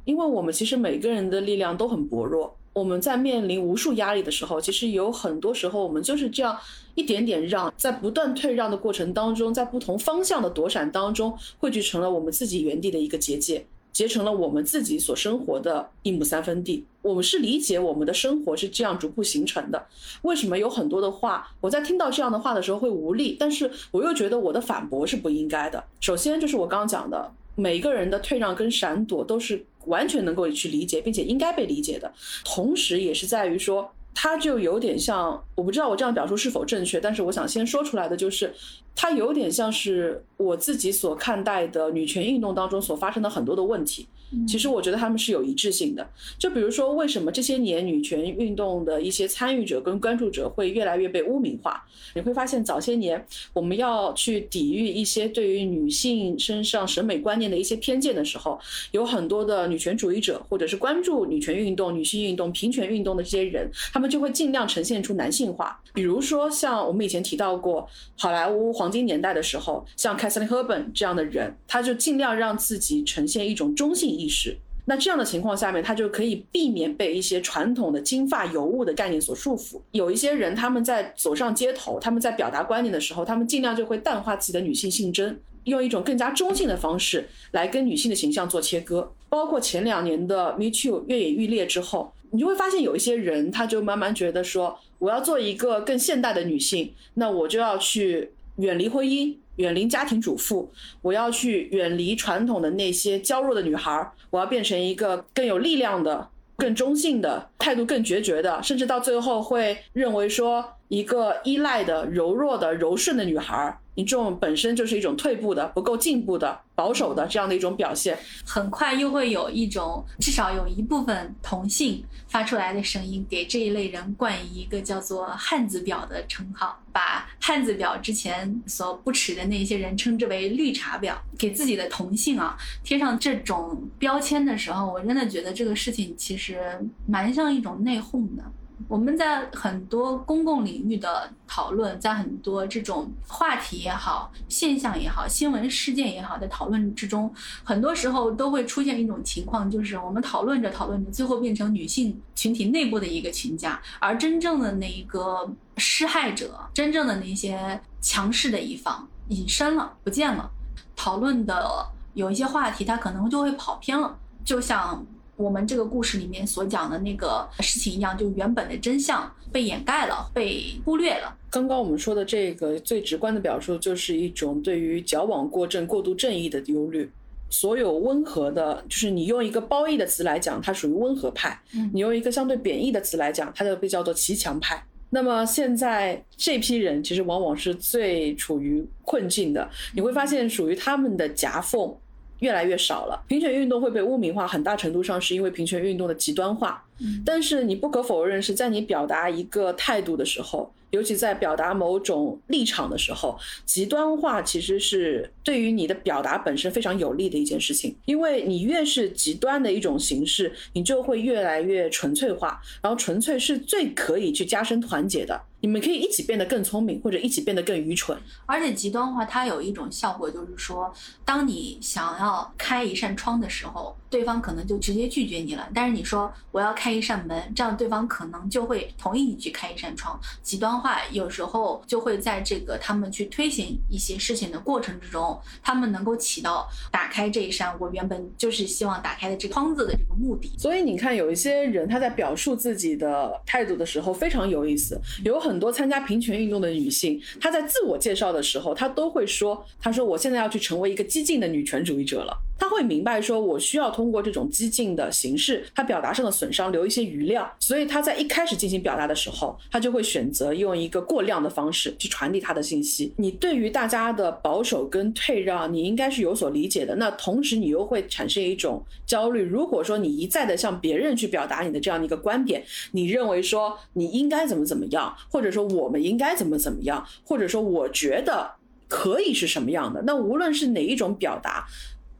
因为我们其实每个人的力量都很薄弱。我们在面临无数压力的时候，其实有很多时候我们就是这样一点点让，在不断退让的过程当中，在不同方向的躲闪当中，汇聚成了我们自己原地的一个结界，结成了我们自己所生活的一亩三分地。我们是理解我们的生活是这样逐步形成的。为什么有很多的话，我在听到这样的话的时候会无力，但是我又觉得我的反驳是不应该的。首先就是我刚刚讲的，每个人的退让跟闪躲都是。完全能够去理解，并且应该被理解的，同时也是在于说，它就有点像，我不知道我这样表述是否正确，但是我想先说出来的就是。它有点像是我自己所看待的女权运动当中所发生的很多的问题，其实我觉得他们是有一致性的。就比如说，为什么这些年女权运动的一些参与者跟关注者会越来越被污名化？你会发现，早些年我们要去抵御一些对于女性身上审美观念的一些偏见的时候，有很多的女权主义者或者是关注女权运动、女性运动、平权运动的这些人，他们就会尽量呈现出男性化。比如说，像我们以前提到过好莱坞。黄金年代的时候，像 Kathleen Herban 这样的人，他就尽量让自己呈现一种中性意识。那这样的情况下面，他就可以避免被一些传统的金发尤物的概念所束缚。有一些人，他们在走上街头，他们在表达观念的时候，他们尽量就会淡化自己的女性性征，用一种更加中性的方式来跟女性的形象做切割。包括前两年的 Me Too 越演愈烈之后，你就会发现有一些人，他就慢慢觉得说，我要做一个更现代的女性，那我就要去。远离婚姻，远离家庭主妇，我要去远离传统的那些娇弱的女孩，我要变成一个更有力量的、更中性的态度、更决绝的，甚至到最后会认为说，一个依赖的、柔弱的、柔顺的女孩。你这种本身就是一种退步的、不够进步的、保守的这样的一种表现，很快又会有一种至少有一部分同性发出来的声音，给这一类人冠以一个叫做“汉子婊”的称号，把汉子婊之前所不耻的那些人称之为绿茶婊，给自己的同性啊贴上这种标签的时候，我真的觉得这个事情其实蛮像一种内讧的。我们在很多公共领域的讨论，在很多这种话题也好、现象也好、新闻事件也好的讨论之中，很多时候都会出现一种情况，就是我们讨论着讨论着，最后变成女性群体内部的一个群架，而真正的那一个施害者、真正的那些强势的一方隐身了、不见了，讨论的有一些话题，它可能就会跑偏了，就像。我们这个故事里面所讲的那个事情一样，就原本的真相被掩盖了，被忽略了。刚刚我们说的这个最直观的表述，就是一种对于矫枉过正、过度正义的忧虑。所有温和的，就是你用一个褒义的词来讲，它属于温和派；你用一个相对贬义的词来讲，它就被叫做骑墙派。那么现在这批人其实往往是最处于困境的，你会发现属于他们的夹缝。越来越少了，平权运动会被污名化，很大程度上是因为平权运动的极端化。但是你不可否认是在你表达一个态度的时候，尤其在表达某种立场的时候，极端化其实是对于你的表达本身非常有利的一件事情。因为你越是极端的一种形式，你就会越来越纯粹化，然后纯粹是最可以去加深团结的。你们可以一起变得更聪明，或者一起变得更愚蠢。而且极端化它有一种效果，就是说，当你想要开一扇窗的时候，对方可能就直接拒绝你了。但是你说我要开一扇门，这样对方可能就会同意你去开一扇窗。极端化有时候就会在这个他们去推行一些事情的过程之中，他们能够起到打开这一扇我原本就是希望打开的这个窗子的这个目的。所以你看，有一些人他在表述自己的态度的时候非常有意思，有很。很多参加平权运动的女性，她在自我介绍的时候，她都会说：“她说我现在要去成为一个激进的女权主义者了。”他会明白说，我需要通过这种激进的形式，他表达上的损伤留一些余量。所以他在一开始进行表达的时候，他就会选择用一个过量的方式去传递他的信息。你对于大家的保守跟退让，你应该是有所理解的。那同时，你又会产生一种焦虑。如果说你一再的向别人去表达你的这样的一个观点，你认为说你应该怎么怎么样，或者说我们应该怎么怎么样，或者说我觉得可以是什么样的？那无论是哪一种表达。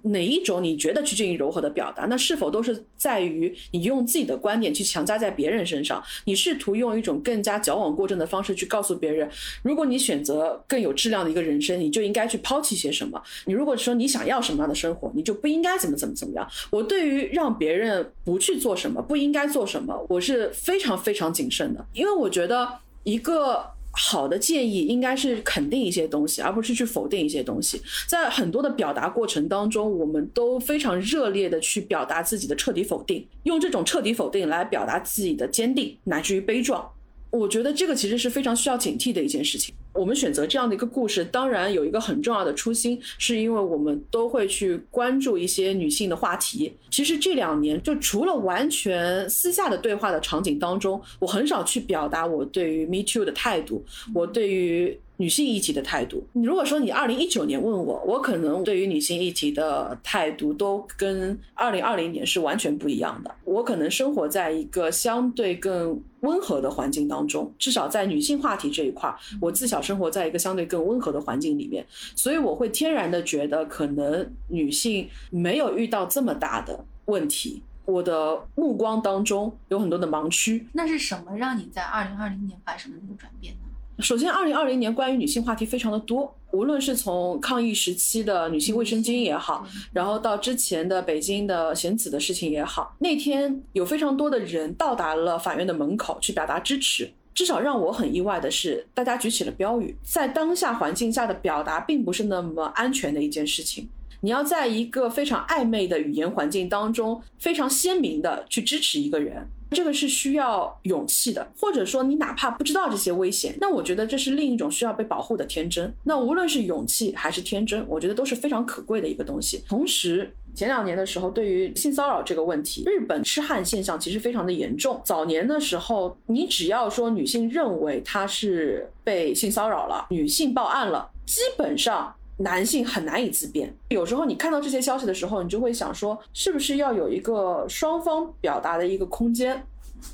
哪一种你觉得去进行柔和的表达？那是否都是在于你用自己的观点去强加在别人身上？你试图用一种更加矫枉过正的方式去告诉别人，如果你选择更有质量的一个人生，你就应该去抛弃些什么？你如果说你想要什么样的生活，你就不应该怎么怎么怎么样？我对于让别人不去做什么，不应该做什么，我是非常非常谨慎的，因为我觉得一个。好的建议应该是肯定一些东西，而不是去否定一些东西。在很多的表达过程当中，我们都非常热烈的去表达自己的彻底否定，用这种彻底否定来表达自己的坚定，乃至于悲壮。我觉得这个其实是非常需要警惕的一件事情。我们选择这样的一个故事，当然有一个很重要的初心，是因为我们都会去关注一些女性的话题。其实这两年，就除了完全私下的对话的场景当中，我很少去表达我对于 Me Too 的态度，我对于。女性议题的态度，你如果说你二零一九年问我，我可能对于女性议题的态度都跟二零二零年是完全不一样的。我可能生活在一个相对更温和的环境当中，至少在女性话题这一块，我自小生活在一个相对更温和的环境里面，所以我会天然的觉得，可能女性没有遇到这么大的问题。我的目光当中有很多的盲区。那是什么让你在二零二零年发生了这个转变呢？首先，二零二零年关于女性话题非常的多，无论是从抗疫时期的女性卫生巾也好，然后到之前的北京的贤子的事情也好，那天有非常多的人到达了法院的门口去表达支持。至少让我很意外的是，大家举起了标语，在当下环境下的表达并不是那么安全的一件事情。你要在一个非常暧昧的语言环境当中，非常鲜明的去支持一个人。这个是需要勇气的，或者说你哪怕不知道这些危险，那我觉得这是另一种需要被保护的天真。那无论是勇气还是天真，我觉得都是非常可贵的一个东西。同时，前两年的时候，对于性骚扰这个问题，日本痴汉现象其实非常的严重。早年的时候，你只要说女性认为她是被性骚扰了，女性报案了，基本上。男性很难以自辩，有时候你看到这些消息的时候，你就会想说，是不是要有一个双方表达的一个空间？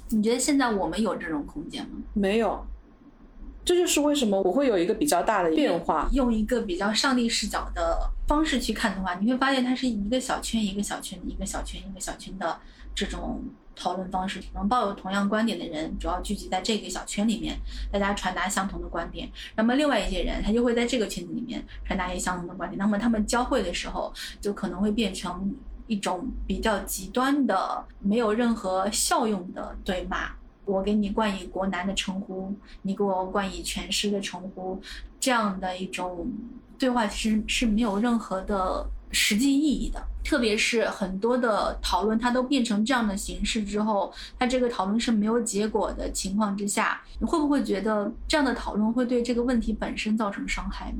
你觉得现在我们有这种空间吗？没有，这就是为什么我会有一个比较大的变化。用一个比较上帝视角的方式去看的话，你会发现它是一个小圈一个小圈一个小圈一个小圈的这种。讨论方式，能抱有同样观点的人主要聚集在这个小圈里面，大家传达相同的观点。那么另外一些人，他就会在这个圈子里面传达一些相同的观点。那么他们交汇的时候，就可能会变成一种比较极端的、没有任何效用的对骂。我给你冠以“国男”的称呼，你给我冠以“全师”的称呼，这样的一种对话其实是没有任何的。实际意义的，特别是很多的讨论，它都变成这样的形式之后，它这个讨论是没有结果的情况之下，你会不会觉得这样的讨论会对这个问题本身造成伤害呢？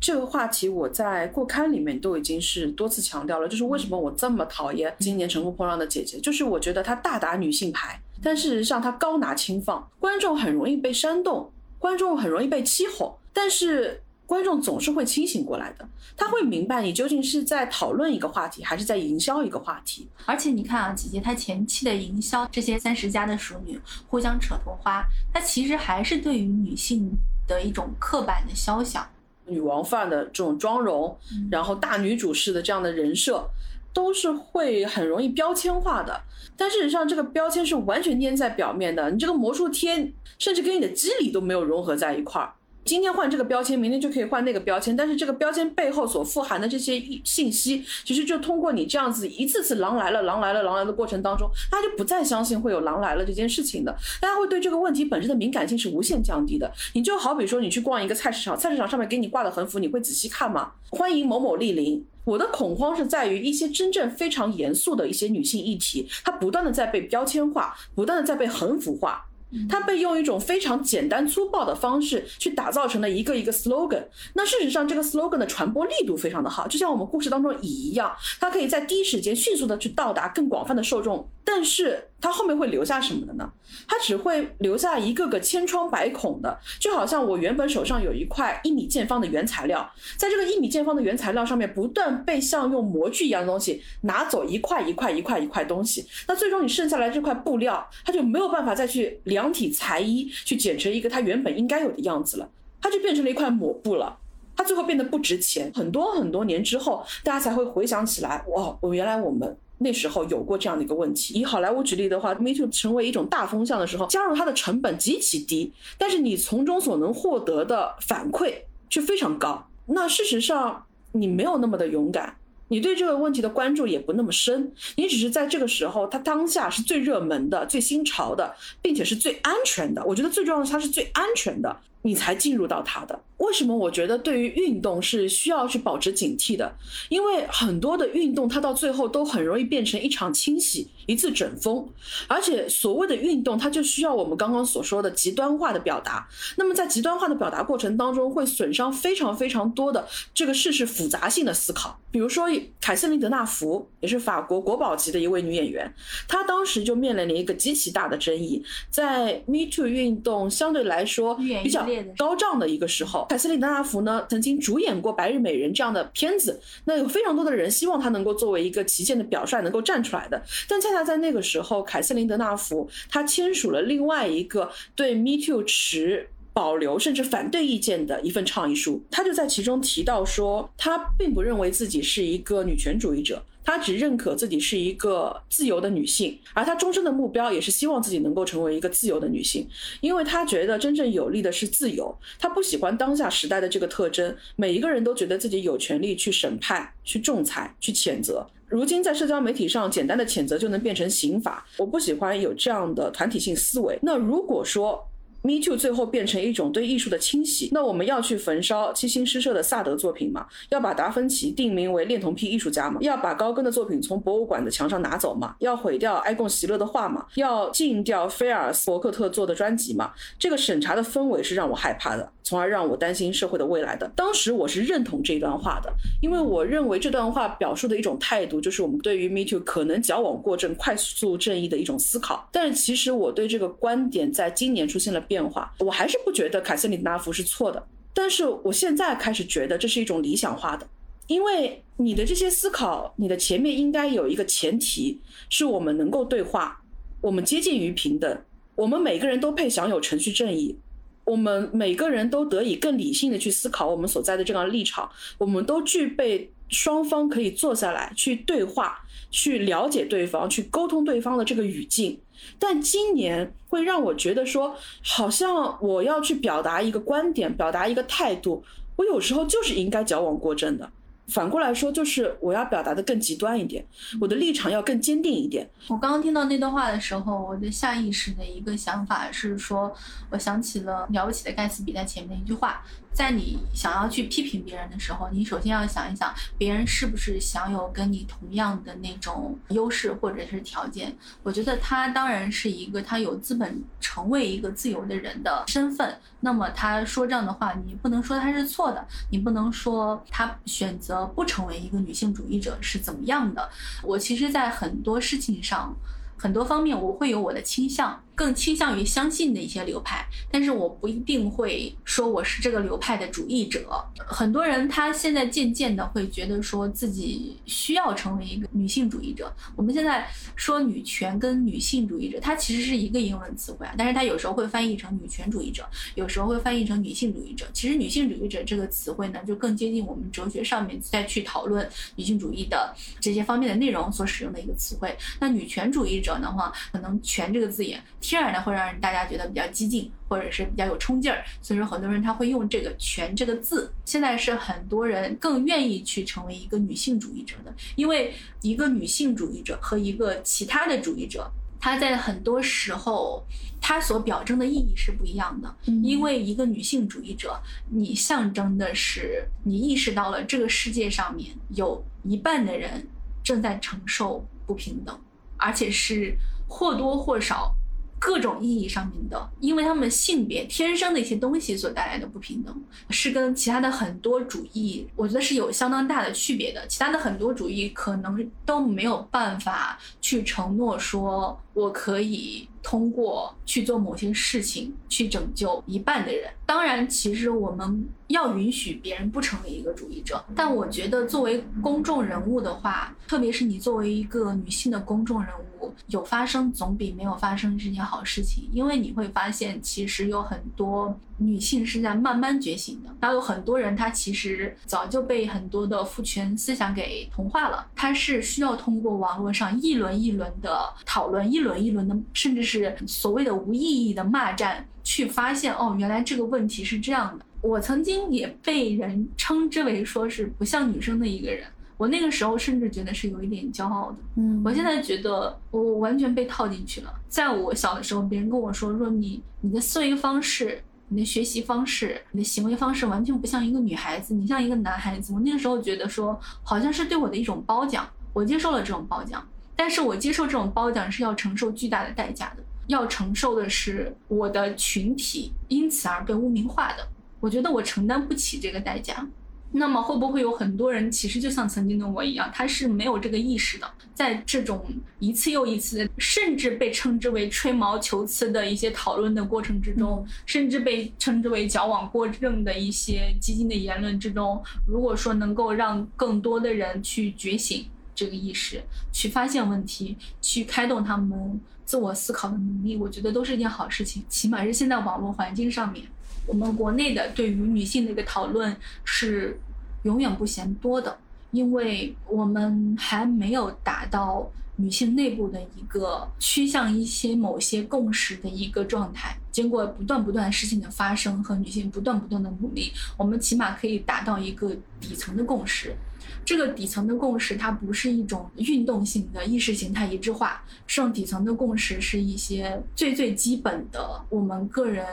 这个话题我在过刊里面都已经是多次强调了，就是为什么我这么讨厌今年乘风破浪的姐姐，就是我觉得她大打女性牌，但事实上她高拿轻放，观众很容易被煽动，观众很容易被欺哄，但是。观众总是会清醒过来的，他会明白你究竟是在讨论一个话题，还是在营销一个话题。而且你看啊，姐姐她前期的营销这些三十加的熟女互相扯头花，她其实还是对于女性的一种刻板的肖想，女王范的这种妆容，然后大女主式的这样的人设，都是会很容易标签化的。但事实上，这个标签是完全粘在表面的，你这个魔术贴甚至跟你的肌理都没有融合在一块儿。今天换这个标签，明天就可以换那个标签，但是这个标签背后所富含的这些信息，其实就通过你这样子一次次“狼来了，狼来了，狼来了”的过程当中，大家就不再相信会有“狼来了”这件事情的，大家会对这个问题本身的敏感性是无限降低的。你就好比说，你去逛一个菜市场，菜市场上面给你挂的横幅，你会仔细看吗？欢迎某某莅临。我的恐慌是在于一些真正非常严肃的一些女性议题，它不断的在被标签化，不断的在被横幅化。它被用一种非常简单粗暴的方式去打造成了一个一个 slogan。那事实上，这个 slogan 的传播力度非常的好，就像我们故事当中乙一样，它可以在第一时间迅速的去到达更广泛的受众。但是它后面会留下什么的呢？它只会留下一个个千疮百孔的，就好像我原本手上有一块一米见方的原材料，在这个一米见方的原材料上面不断被像用模具一样的东西拿走一块一块一块一块东西，那最终你剩下来这块布料，它就没有办法再去量体裁衣，去剪成一个它原本应该有的样子了，它就变成了一块抹布了，它最后变得不值钱。很多很多年之后，大家才会回想起来，哇，我原来我们。那时候有过这样的一个问题。以好莱坞举例的话，Me Too 成为一种大风向的时候，加入它的成本极其低，但是你从中所能获得的反馈却非常高。那事实上，你没有那么的勇敢，你对这个问题的关注也不那么深，你只是在这个时候，它当下是最热门的、最新潮的，并且是最安全的。我觉得最重要的是，它是最安全的。你才进入到它的。为什么我觉得对于运动是需要去保持警惕的？因为很多的运动它到最后都很容易变成一场清洗、一次整风，而且所谓的运动它就需要我们刚刚所说的极端化的表达。那么在极端化的表达过程当中，会损伤非常非常多的这个事实复杂性的思考。比如说凯瑟琳·德纳福也是法国国宝级的一位女演员，她当时就面临了一个极其大的争议，在 Me Too 运动相对来说比较。高涨的一个时候，凯瑟琳·德纳福呢曾经主演过《白日美人》这样的片子，那有非常多的人希望她能够作为一个旗舰的表率能够站出来的。但恰恰在那个时候，凯瑟琳·德纳福她签署了另外一个对 Me Too 持保留甚至反对意见的一份倡议书，她就在其中提到说，她并不认为自己是一个女权主义者。她只认可自己是一个自由的女性，而她终身的目标也是希望自己能够成为一个自由的女性，因为她觉得真正有利的是自由。她不喜欢当下时代的这个特征，每一个人都觉得自己有权利去审判、去仲裁、去谴责。如今在社交媒体上，简单的谴责就能变成刑法。我不喜欢有这样的团体性思维。那如果说，Me Too 最后变成一种对艺术的清洗，那我们要去焚烧七星诗社的萨德作品吗？要把达芬奇定名为恋童癖艺术家吗？要把高更的作品从博物馆的墙上拿走吗？要毁掉埃贡席勒的画吗？要禁掉菲尔斯伯克特做的专辑吗？这个审查的氛围是让我害怕的。从而让我担心社会的未来的。当时我是认同这一段话的，因为我认为这段话表述的一种态度，就是我们对于 Me Too 可能矫枉过正、快速正义的一种思考。但是其实我对这个观点在今年出现了变变化，我还是不觉得凯瑟琳·纳福是错的。但是我现在开始觉得这是一种理想化的，因为你的这些思考，你的前面应该有一个前提，是我们能够对话，我们接近于平等，我们每个人都配享有程序正义。我们每个人都得以更理性的去思考我们所在的这样立场，我们都具备双方可以坐下来去对话、去了解对方、去沟通对方的这个语境。但今年会让我觉得说，好像我要去表达一个观点、表达一个态度，我有时候就是应该矫枉过正的。反过来说，就是我要表达的更极端一点，我的立场要更坚定一点。我刚刚听到那段话的时候，我的下意识的一个想法是说，我想起了了不起的盖茨比在前面的一句话。在你想要去批评别人的时候，你首先要想一想，别人是不是享有跟你同样的那种优势或者是条件。我觉得他当然是一个他有资本成为一个自由的人的身份。那么他说这样的话，你不能说他是错的，你不能说他选择不成为一个女性主义者是怎么样的。我其实，在很多事情上。很多方面我会有我的倾向，更倾向于相信的一些流派，但是我不一定会说我是这个流派的主义者。很多人他现在渐渐的会觉得说自己需要成为一个女性主义者。我们现在说女权跟女性主义者，它其实是一个英文词汇啊，但是它有时候会翻译成女权主义者，有时候会翻译成女性主义者。其实女性主义者这个词汇呢，就更接近我们哲学上面再去讨论女性主义的这些方面的内容所使用的一个词汇。那女权主义者的话，可能“权”这个字眼，天然的会让人大家觉得比较激进，或者是比较有冲劲儿，所以说很多人他会用这个“权”这个字。现在是很多人更愿意去成为一个女性主义者的，因为一个女性主义者和一个其他的主义者。他在很多时候，他所表征的意义是不一样的。因为一个女性主义者，你象征的是你意识到了这个世界上面有一半的人正在承受不平等，而且是或多或少各种意义上面的，因为他们性别天生的一些东西所带来的不平等，是跟其他的很多主义，我觉得是有相当大的区别的。其他的很多主义可能都没有办法去承诺说。我可以通过去做某些事情去拯救一半的人。当然，其实我们要允许别人不成为一个主义者。但我觉得，作为公众人物的话，特别是你作为一个女性的公众人物，有发生总比没有发生是件好事情。因为你会发现，其实有很多女性是在慢慢觉醒的。然后有很多人，她其实早就被很多的父权思想给同化了。她是需要通过网络上一轮一轮的讨论，一。一轮一轮的，甚至是所谓的无意义的骂战，去发现哦，原来这个问题是这样的。我曾经也被人称之为说是不像女生的一个人，我那个时候甚至觉得是有一点骄傲的。嗯，我现在觉得我完全被套进去了。在我小的时候，别人跟我说说你你的思维方式、你的学习方式、你的行为方式完全不像一个女孩子，你像一个男孩子。我那个时候觉得说好像是对我的一种褒奖，我接受了这种褒奖。但是我接受这种褒奖是要承受巨大的代价的，要承受的是我的群体因此而被污名化的。我觉得我承担不起这个代价。那么会不会有很多人其实就像曾经的我一样，他是没有这个意识的，在这种一次又一次的，甚至被称之为吹毛求疵的一些讨论的过程之中，甚至被称之为矫枉过正的一些激进的言论之中，如果说能够让更多的人去觉醒。这个意识去发现问题，去开动他们自我思考的能力，我觉得都是一件好事情。起码是现在网络环境上面，我们国内的对于女性的一个讨论是永远不嫌多的，因为我们还没有达到女性内部的一个趋向一些某些共识的一个状态。经过不断不断事情的发生和女性不断不断的努力，我们起码可以达到一个底层的共识。这个底层的共识，它不是一种运动性的意识形态一致化，这种底层的共识是一些最最基本的我们个人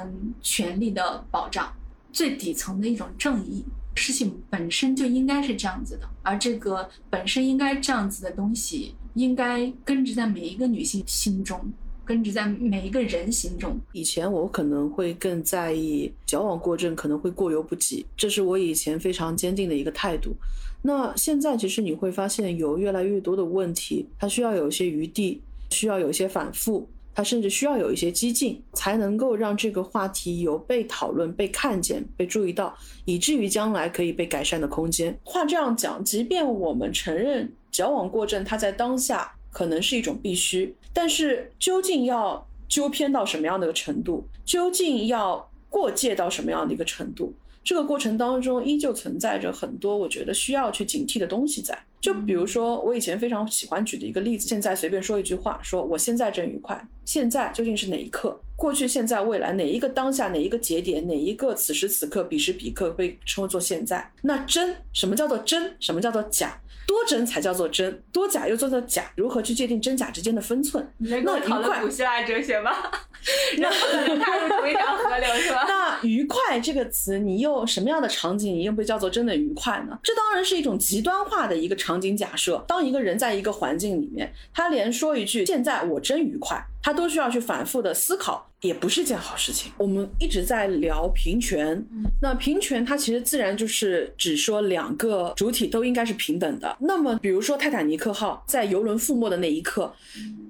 权利的保障，最底层的一种正义。事情本身就应该是这样子的，而这个本身应该这样子的东西，应该根植在每一个女性心中。根植在每一个人心中。以前我可能会更在意矫枉过正，可能会过犹不及，这是我以前非常坚定的一个态度。那现在其实你会发现，有越来越多的问题，它需要有一些余地，需要有一些反复，它甚至需要有一些激进，才能够让这个话题有被讨论、被看见、被注意到，以至于将来可以被改善的空间。话这样讲，即便我们承认矫枉过正，它在当下。可能是一种必须，但是究竟要纠偏到什么样的一个程度，究竟要过界到什么样的一个程度，这个过程当中依旧存在着很多我觉得需要去警惕的东西在。就比如说我以前非常喜欢举的一个例子，现在随便说一句话，说我现在真愉快。现在究竟是哪一刻？过去、现在、未来，哪一个当下？哪一个节点？哪一个此时此刻、彼时彼刻被称作现在？那真什么叫做真？什么叫做假？多真才叫做真，多假又叫做假，如何去界定真假之间的分寸？那讨论古希腊哲学吗，然后踏入同一条河流是吧？那愉快这个词，你用什么样的场景，你又被叫做真的愉快呢？这当然是一种极端化的一个场景假设。当一个人在一个环境里面，他连说一句“现在我真愉快”，他都需要去反复的思考。也不是件好事情。我们一直在聊平权，那平权它其实自然就是只说两个主体都应该是平等的。那么，比如说泰坦尼克号在游轮覆没的那一刻，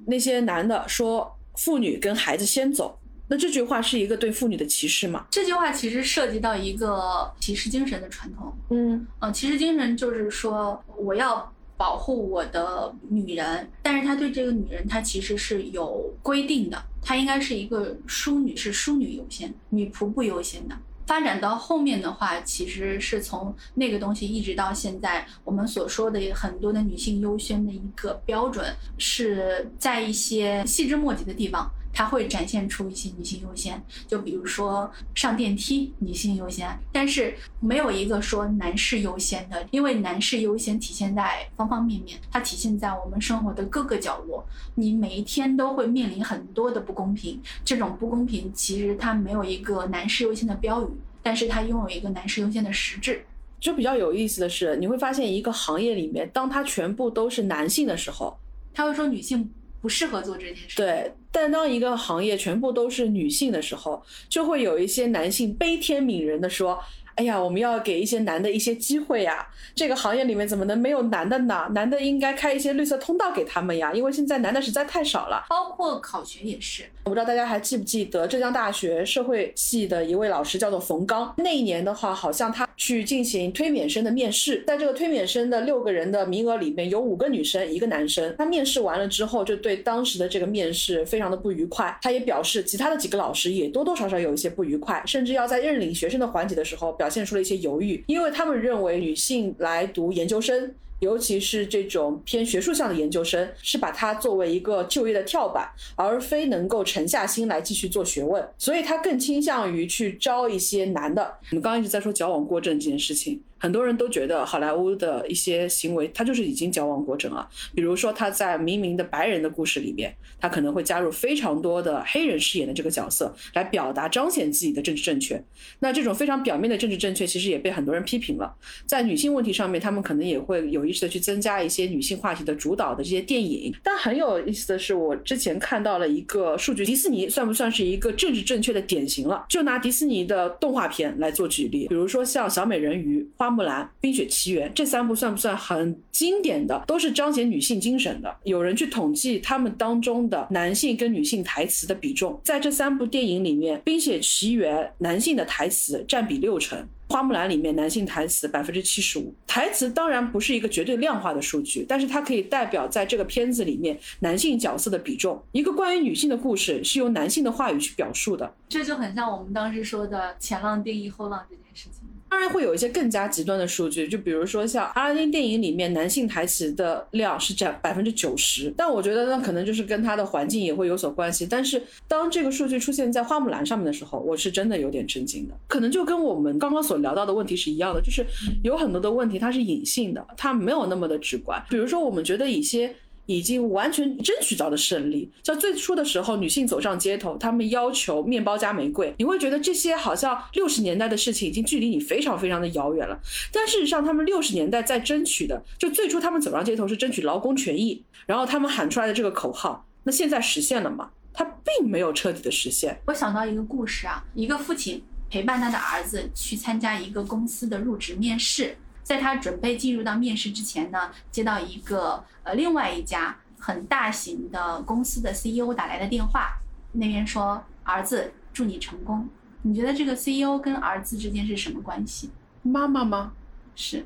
那些男的说妇女跟孩子先走。那这句话是一个对妇女的歧视吗？这句话其实涉及到一个骑士精神的传统。嗯，呃，骑士精神就是说我要保护我的女人，但是他对这个女人，他其实是有规定的，她应该是一个淑女，是淑女优先，女仆不优先的。发展到后面的话，其实是从那个东西一直到现在，我们所说的很多的女性优先的一个标准，是在一些细枝末节的地方。它会展现出一些女性优先，就比如说上电梯女性优先，但是没有一个说男士优先的，因为男士优先体现在方方面面，它体现在我们生活的各个角落，你每一天都会面临很多的不公平，这种不公平其实它没有一个男士优先的标语，但是它拥有一个男士优先的实质。就比较有意思的是，你会发现一个行业里面，当它全部都是男性的时候，他会说女性。不适合做这件事。对，但当一个行业全部都是女性的时候，就会有一些男性悲天悯人的说。哎呀，我们要给一些男的一些机会呀！这个行业里面怎么能没有男的呢？男的应该开一些绿色通道给他们呀，因为现在男的实在太少了。包括考学也是，我不知道大家还记不记得浙江大学社会系的一位老师叫做冯刚。那一年的话，好像他去进行推免生的面试，在这个推免生的六个人的名额里面有五个女生，一个男生。他面试完了之后，就对当时的这个面试非常的不愉快。他也表示，其他的几个老师也多多少少有一些不愉快，甚至要在认领学生的环节的时候。表现出了一些犹豫，因为他们认为女性来读研究生，尤其是这种偏学术向的研究生，是把它作为一个就业的跳板，而非能够沉下心来继续做学问。所以他更倾向于去招一些男的。我们刚刚一直在说矫枉过正这件事情。很多人都觉得好莱坞的一些行为，他就是已经矫枉过正了。比如说他在明明的白人的故事里面，他可能会加入非常多的黑人饰演的这个角色，来表达彰显自己的政治正确。那这种非常表面的政治正确，其实也被很多人批评了。在女性问题上面，他们可能也会有意识的去增加一些女性话题的主导的这些电影。但很有意思的是，我之前看到了一个数据，迪士尼算不算是一个政治正确的典型了？就拿迪士尼的动画片来做举例，比如说像小美人鱼、花。木兰、冰雪奇缘这三部算不算很经典的？都是彰显女性精神的。有人去统计他们当中的男性跟女性台词的比重，在这三部电影里面，冰雪奇缘男性的台词占比六成，花木兰里面男性台词百分之七十五。台词当然不是一个绝对量化的数据，但是它可以代表在这个片子里面男性角色的比重。一个关于女性的故事是由男性的话语去表述的，这就很像我们当时说的前浪定义后浪这件事。当然会有一些更加极端的数据，就比如说像阿拉丁电影里面男性台词的量是占百分之九十，但我觉得那可能就是跟他的环境也会有所关系。但是当这个数据出现在花木兰上面的时候，我是真的有点震惊的。可能就跟我们刚刚所聊到的问题是一样的，就是有很多的问题它是隐性的，它没有那么的直观。比如说我们觉得一些。已经完全争取到的胜利，像最初的时候，女性走上街头，她们要求面包加玫瑰，你会觉得这些好像六十年代的事情已经距离你非常非常的遥远了。但事实上，他们六十年代在争取的，就最初他们走上街头是争取劳工权益，然后他们喊出来的这个口号，那现在实现了吗？它并没有彻底的实现。我想到一个故事啊，一个父亲陪伴他的儿子去参加一个公司的入职面试。在他准备进入到面试之前呢，接到一个呃另外一家很大型的公司的 CEO 打来的电话，那边说儿子祝你成功。你觉得这个 CEO 跟儿子之间是什么关系？妈妈吗？是。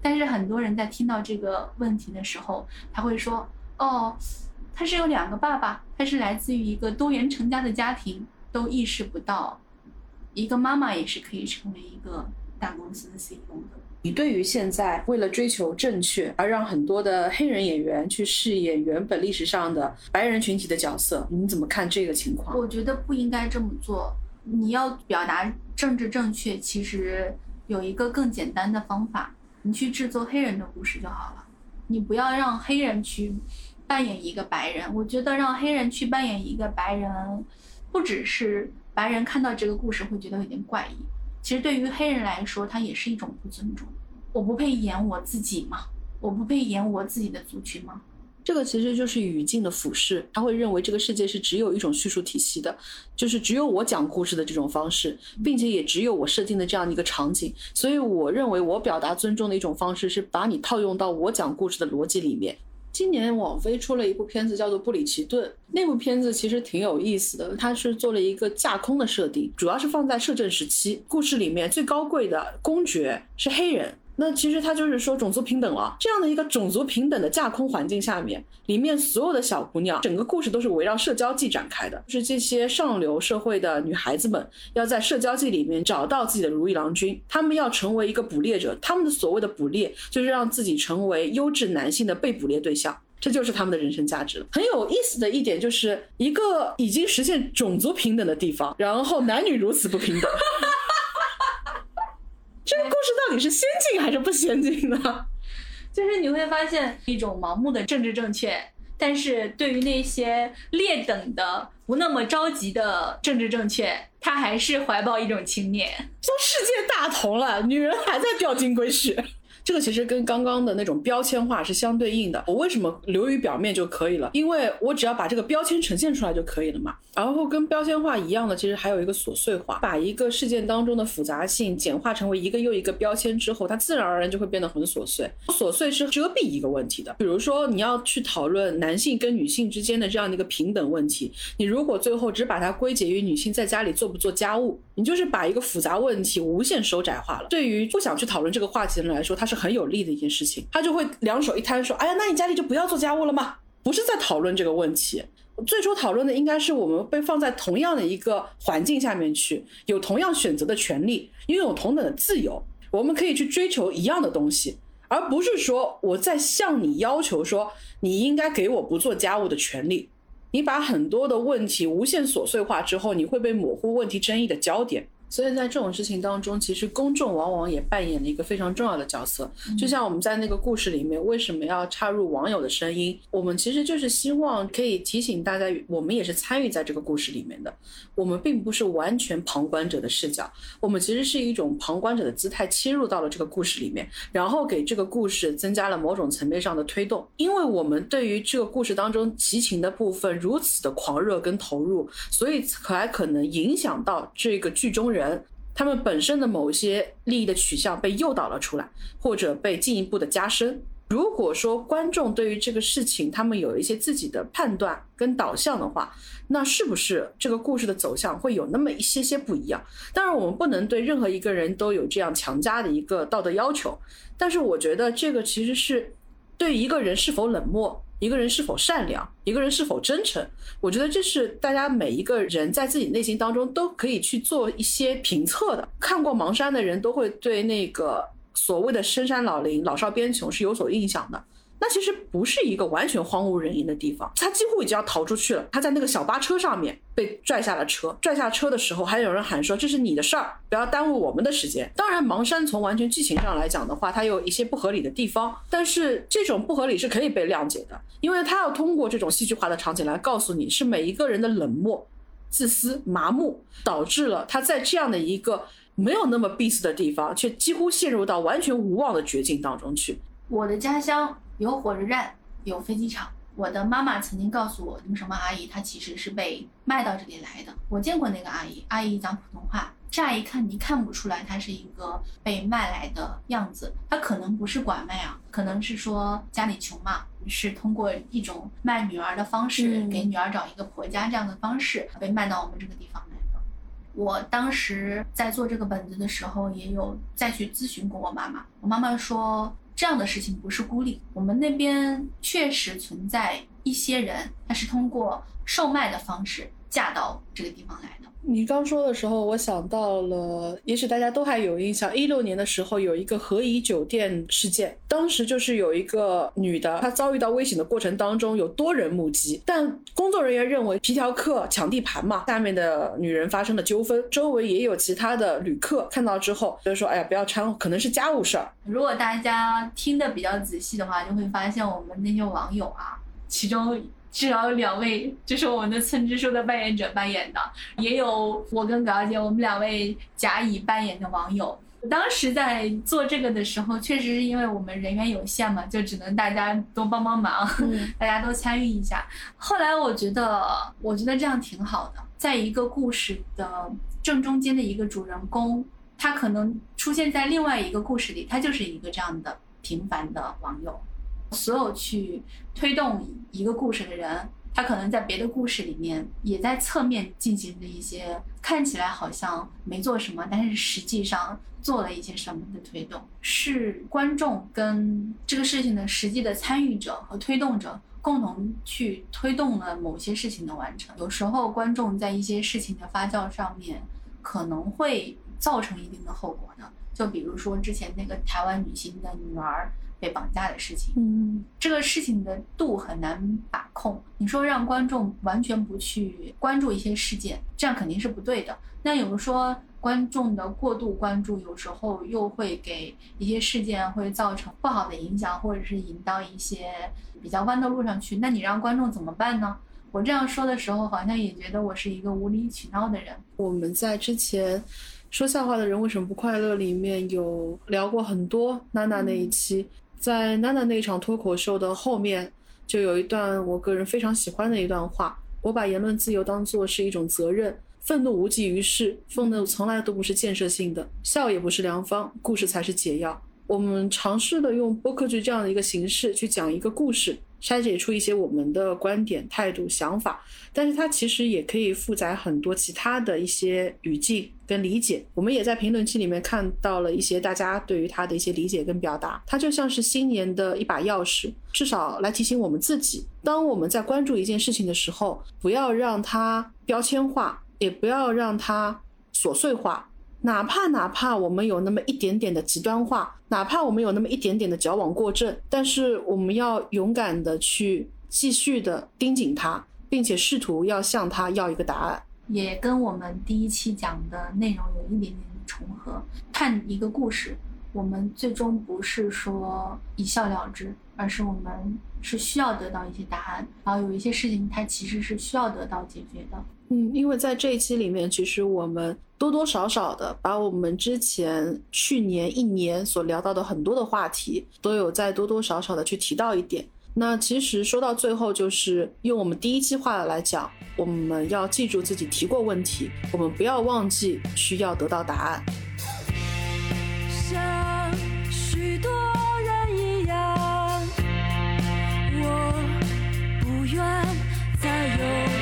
但是很多人在听到这个问题的时候，他会说哦，他是有两个爸爸，他是来自于一个多元成家的家庭，都意识不到一个妈妈也是可以成为一个大公司的 CEO 的。你对于现在为了追求正确而让很多的黑人演员去饰演原本历史上的白人群体的角色，你怎么看这个情况？我觉得不应该这么做。你要表达政治正确，其实有一个更简单的方法，你去制作黑人的故事就好了。你不要让黑人去扮演一个白人。我觉得让黑人去扮演一个白人，不只是白人看到这个故事会觉得有点怪异。其实对于黑人来说，他也是一种不尊重。我不配演我自己吗？我不配演我自己的族群吗？这个其实就是语境的俯视。他会认为这个世界是只有一种叙述体系的，就是只有我讲故事的这种方式，并且也只有我设定的这样的一个场景。所以我认为我表达尊重的一种方式是把你套用到我讲故事的逻辑里面。今年网飞出了一部片子叫做《布里奇顿》，那部片子其实挺有意思的，它是做了一个架空的设定，主要是放在摄政时期。故事里面最高贵的公爵是黑人。那其实他就是说种族平等了，这样的一个种族平等的架空环境下面，里面所有的小姑娘，整个故事都是围绕社交季展开的，就是这些上流社会的女孩子们要在社交季里面找到自己的如意郎君，她们要成为一个捕猎者，她们的所谓的捕猎就是让自己成为优质男性的被捕猎对象，这就是他们的人生价值。很有意思的一点就是一个已经实现种族平等的地方，然后男女如此不平等。这个故事到底是先进还是不先进呢？就是你会发现一种盲目的政治正确，但是对于那些劣等的、不那么着急的政治正确，他还是怀抱一种情念。都世界大同了，女人还在掉金龟婿。这个其实跟刚刚的那种标签化是相对应的。我为什么流于表面就可以了？因为我只要把这个标签呈现出来就可以了嘛。然后跟标签化一样的，其实还有一个琐碎化，把一个事件当中的复杂性简化成为一个又一个标签之后，它自然而然就会变得很琐碎。琐碎是遮蔽一个问题的。比如说你要去讨论男性跟女性之间的这样的一个平等问题，你如果最后只把它归结于女性在家里做不做家务，你就是把一个复杂问题无限收窄化了。对于不想去讨论这个话题的人来说，它是很有利的一件事情。他就会两手一摊说：“哎呀，那你家里就不要做家务了吗？”不是在讨论这个问题。最初讨论的应该是我们被放在同样的一个环境下面去，有同样选择的权利，拥有同等的自由，我们可以去追求一样的东西，而不是说我在向你要求说你应该给我不做家务的权利。你把很多的问题无限琐碎化之后，你会被模糊问题争议的焦点。所以在这种事情当中，其实公众往往也扮演了一个非常重要的角色。就像我们在那个故事里面，为什么要插入网友的声音？我们其实就是希望可以提醒大家，我们也是参与在这个故事里面的。我们并不是完全旁观者的视角，我们其实是一种旁观者的姿态切入到了这个故事里面，然后给这个故事增加了某种层面上的推动。因为我们对于这个故事当中齐情的部分如此的狂热跟投入，所以才可能影响到这个剧中人。人他们本身的某些利益的取向被诱导了出来，或者被进一步的加深。如果说观众对于这个事情他们有一些自己的判断跟导向的话，那是不是这个故事的走向会有那么一些些不一样？当然，我们不能对任何一个人都有这样强加的一个道德要求，但是我觉得这个其实是对一个人是否冷漠。一个人是否善良，一个人是否真诚，我觉得这是大家每一个人在自己内心当中都可以去做一些评测的。看过《盲山》的人都会对那个所谓的深山老林、老少边穷是有所印象的。那其实不是一个完全荒无人烟的地方，他几乎已经要逃出去了。他在那个小巴车上面被拽下了车，拽下车的时候还有人喊说：“这是你的事儿，不要耽误我们的时间。”当然，盲山从完全剧情上来讲的话，它有一些不合理的地方，但是这种不合理是可以被谅解的，因为他要通过这种戏剧化的场景来告诉你是每一个人的冷漠、自私、麻木，导致了他在这样的一个没有那么必死的地方，却几乎陷入到完全无望的绝境当中去。我的家乡。有火车站，有飞机场。我的妈妈曾经告诉我，什么阿姨她其实是被卖到这里来的。我见过那个阿姨，阿姨讲普通话，乍一看你看不出来她是一个被卖来的样子。她可能不是拐卖啊，可能是说家里穷嘛，是通过一种卖女儿的方式，给女儿找一个婆家这样的方式被卖到我们这个地方来的。我当时在做这个本子的时候，也有再去咨询过我妈妈。我妈妈说。这样的事情不是孤立，我们那边确实存在一些人，他是通过售卖的方式嫁到这个地方来的。你刚说的时候，我想到了，也许大家都还有印象，一六年的时候有一个和颐酒店事件，当时就是有一个女的，她遭遇到危险的过程当中，有多人目击，但工作人员认为皮条客抢地盘嘛，下面的女人发生了纠纷，周围也有其他的旅客看到之后，就说，哎呀，不要掺和，可能是家务事儿。如果大家听的比较仔细的话，就会发现我们那些网友啊，其中。至少有两位，就是我们的村支书的扮演者扮演的，也有我跟表姐我们两位甲乙扮演的网友。当时在做这个的时候，确实是因为我们人员有限嘛，就只能大家多帮帮忙，大家都参与一下。后来我觉得，我觉得这样挺好的，在一个故事的正中间的一个主人公，他可能出现在另外一个故事里，他就是一个这样的平凡的网友。所有去推动一个故事的人，他可能在别的故事里面也在侧面进行着一些看起来好像没做什么，但是实际上做了一些什么的推动，是观众跟这个事情的实际的参与者和推动者。共同去推动了某些事情的完成。有时候观众在一些事情的发酵上面，可能会造成一定的后果的。就比如说之前那个台湾女星的女儿被绑架的事情，嗯，这个事情的度很难把控。你说让观众完全不去关注一些事件，这样肯定是不对的。那有人说。观众的过度关注，有时候又会给一些事件会造成不好的影响，或者是引到一些比较弯的路上去。那你让观众怎么办呢？我这样说的时候，好像也觉得我是一个无理取闹的人。我们在之前说笑话的人为什么不快乐里面有聊过很多娜娜那一期，在娜娜那场脱口秀的后面，就有一段我个人非常喜欢的一段话：我把言论自由当做是一种责任。愤怒无济于事，愤怒从来都不是建设性的，笑也不是良方，故事才是解药。我们尝试的用播客剧这样的一个形式去讲一个故事，筛选出一些我们的观点、态度、想法，但是它其实也可以负载很多其他的一些语境跟理解。我们也在评论区里面看到了一些大家对于它的一些理解跟表达，它就像是新年的一把钥匙，至少来提醒我们自己，当我们在关注一件事情的时候，不要让它标签化。也不要让它琐碎化，哪怕哪怕我们有那么一点点的极端化，哪怕我们有那么一点点的矫枉过正，但是我们要勇敢的去继续的盯紧它，并且试图要向它要一个答案。也跟我们第一期讲的内容有一点点重合。看一个故事，我们最终不是说一笑了之，而是我们是需要得到一些答案，然后有一些事情它其实是需要得到解决的。嗯因为在这一期里面其实我们多多少少的把我们之前去年一年所聊到的很多的话题都有再多多少少的去提到一点。那其实说到最后就是用我们第一期话来讲我们要记住自己提过问题我们不要忘记需要得到答案。像许多人一样我不愿再有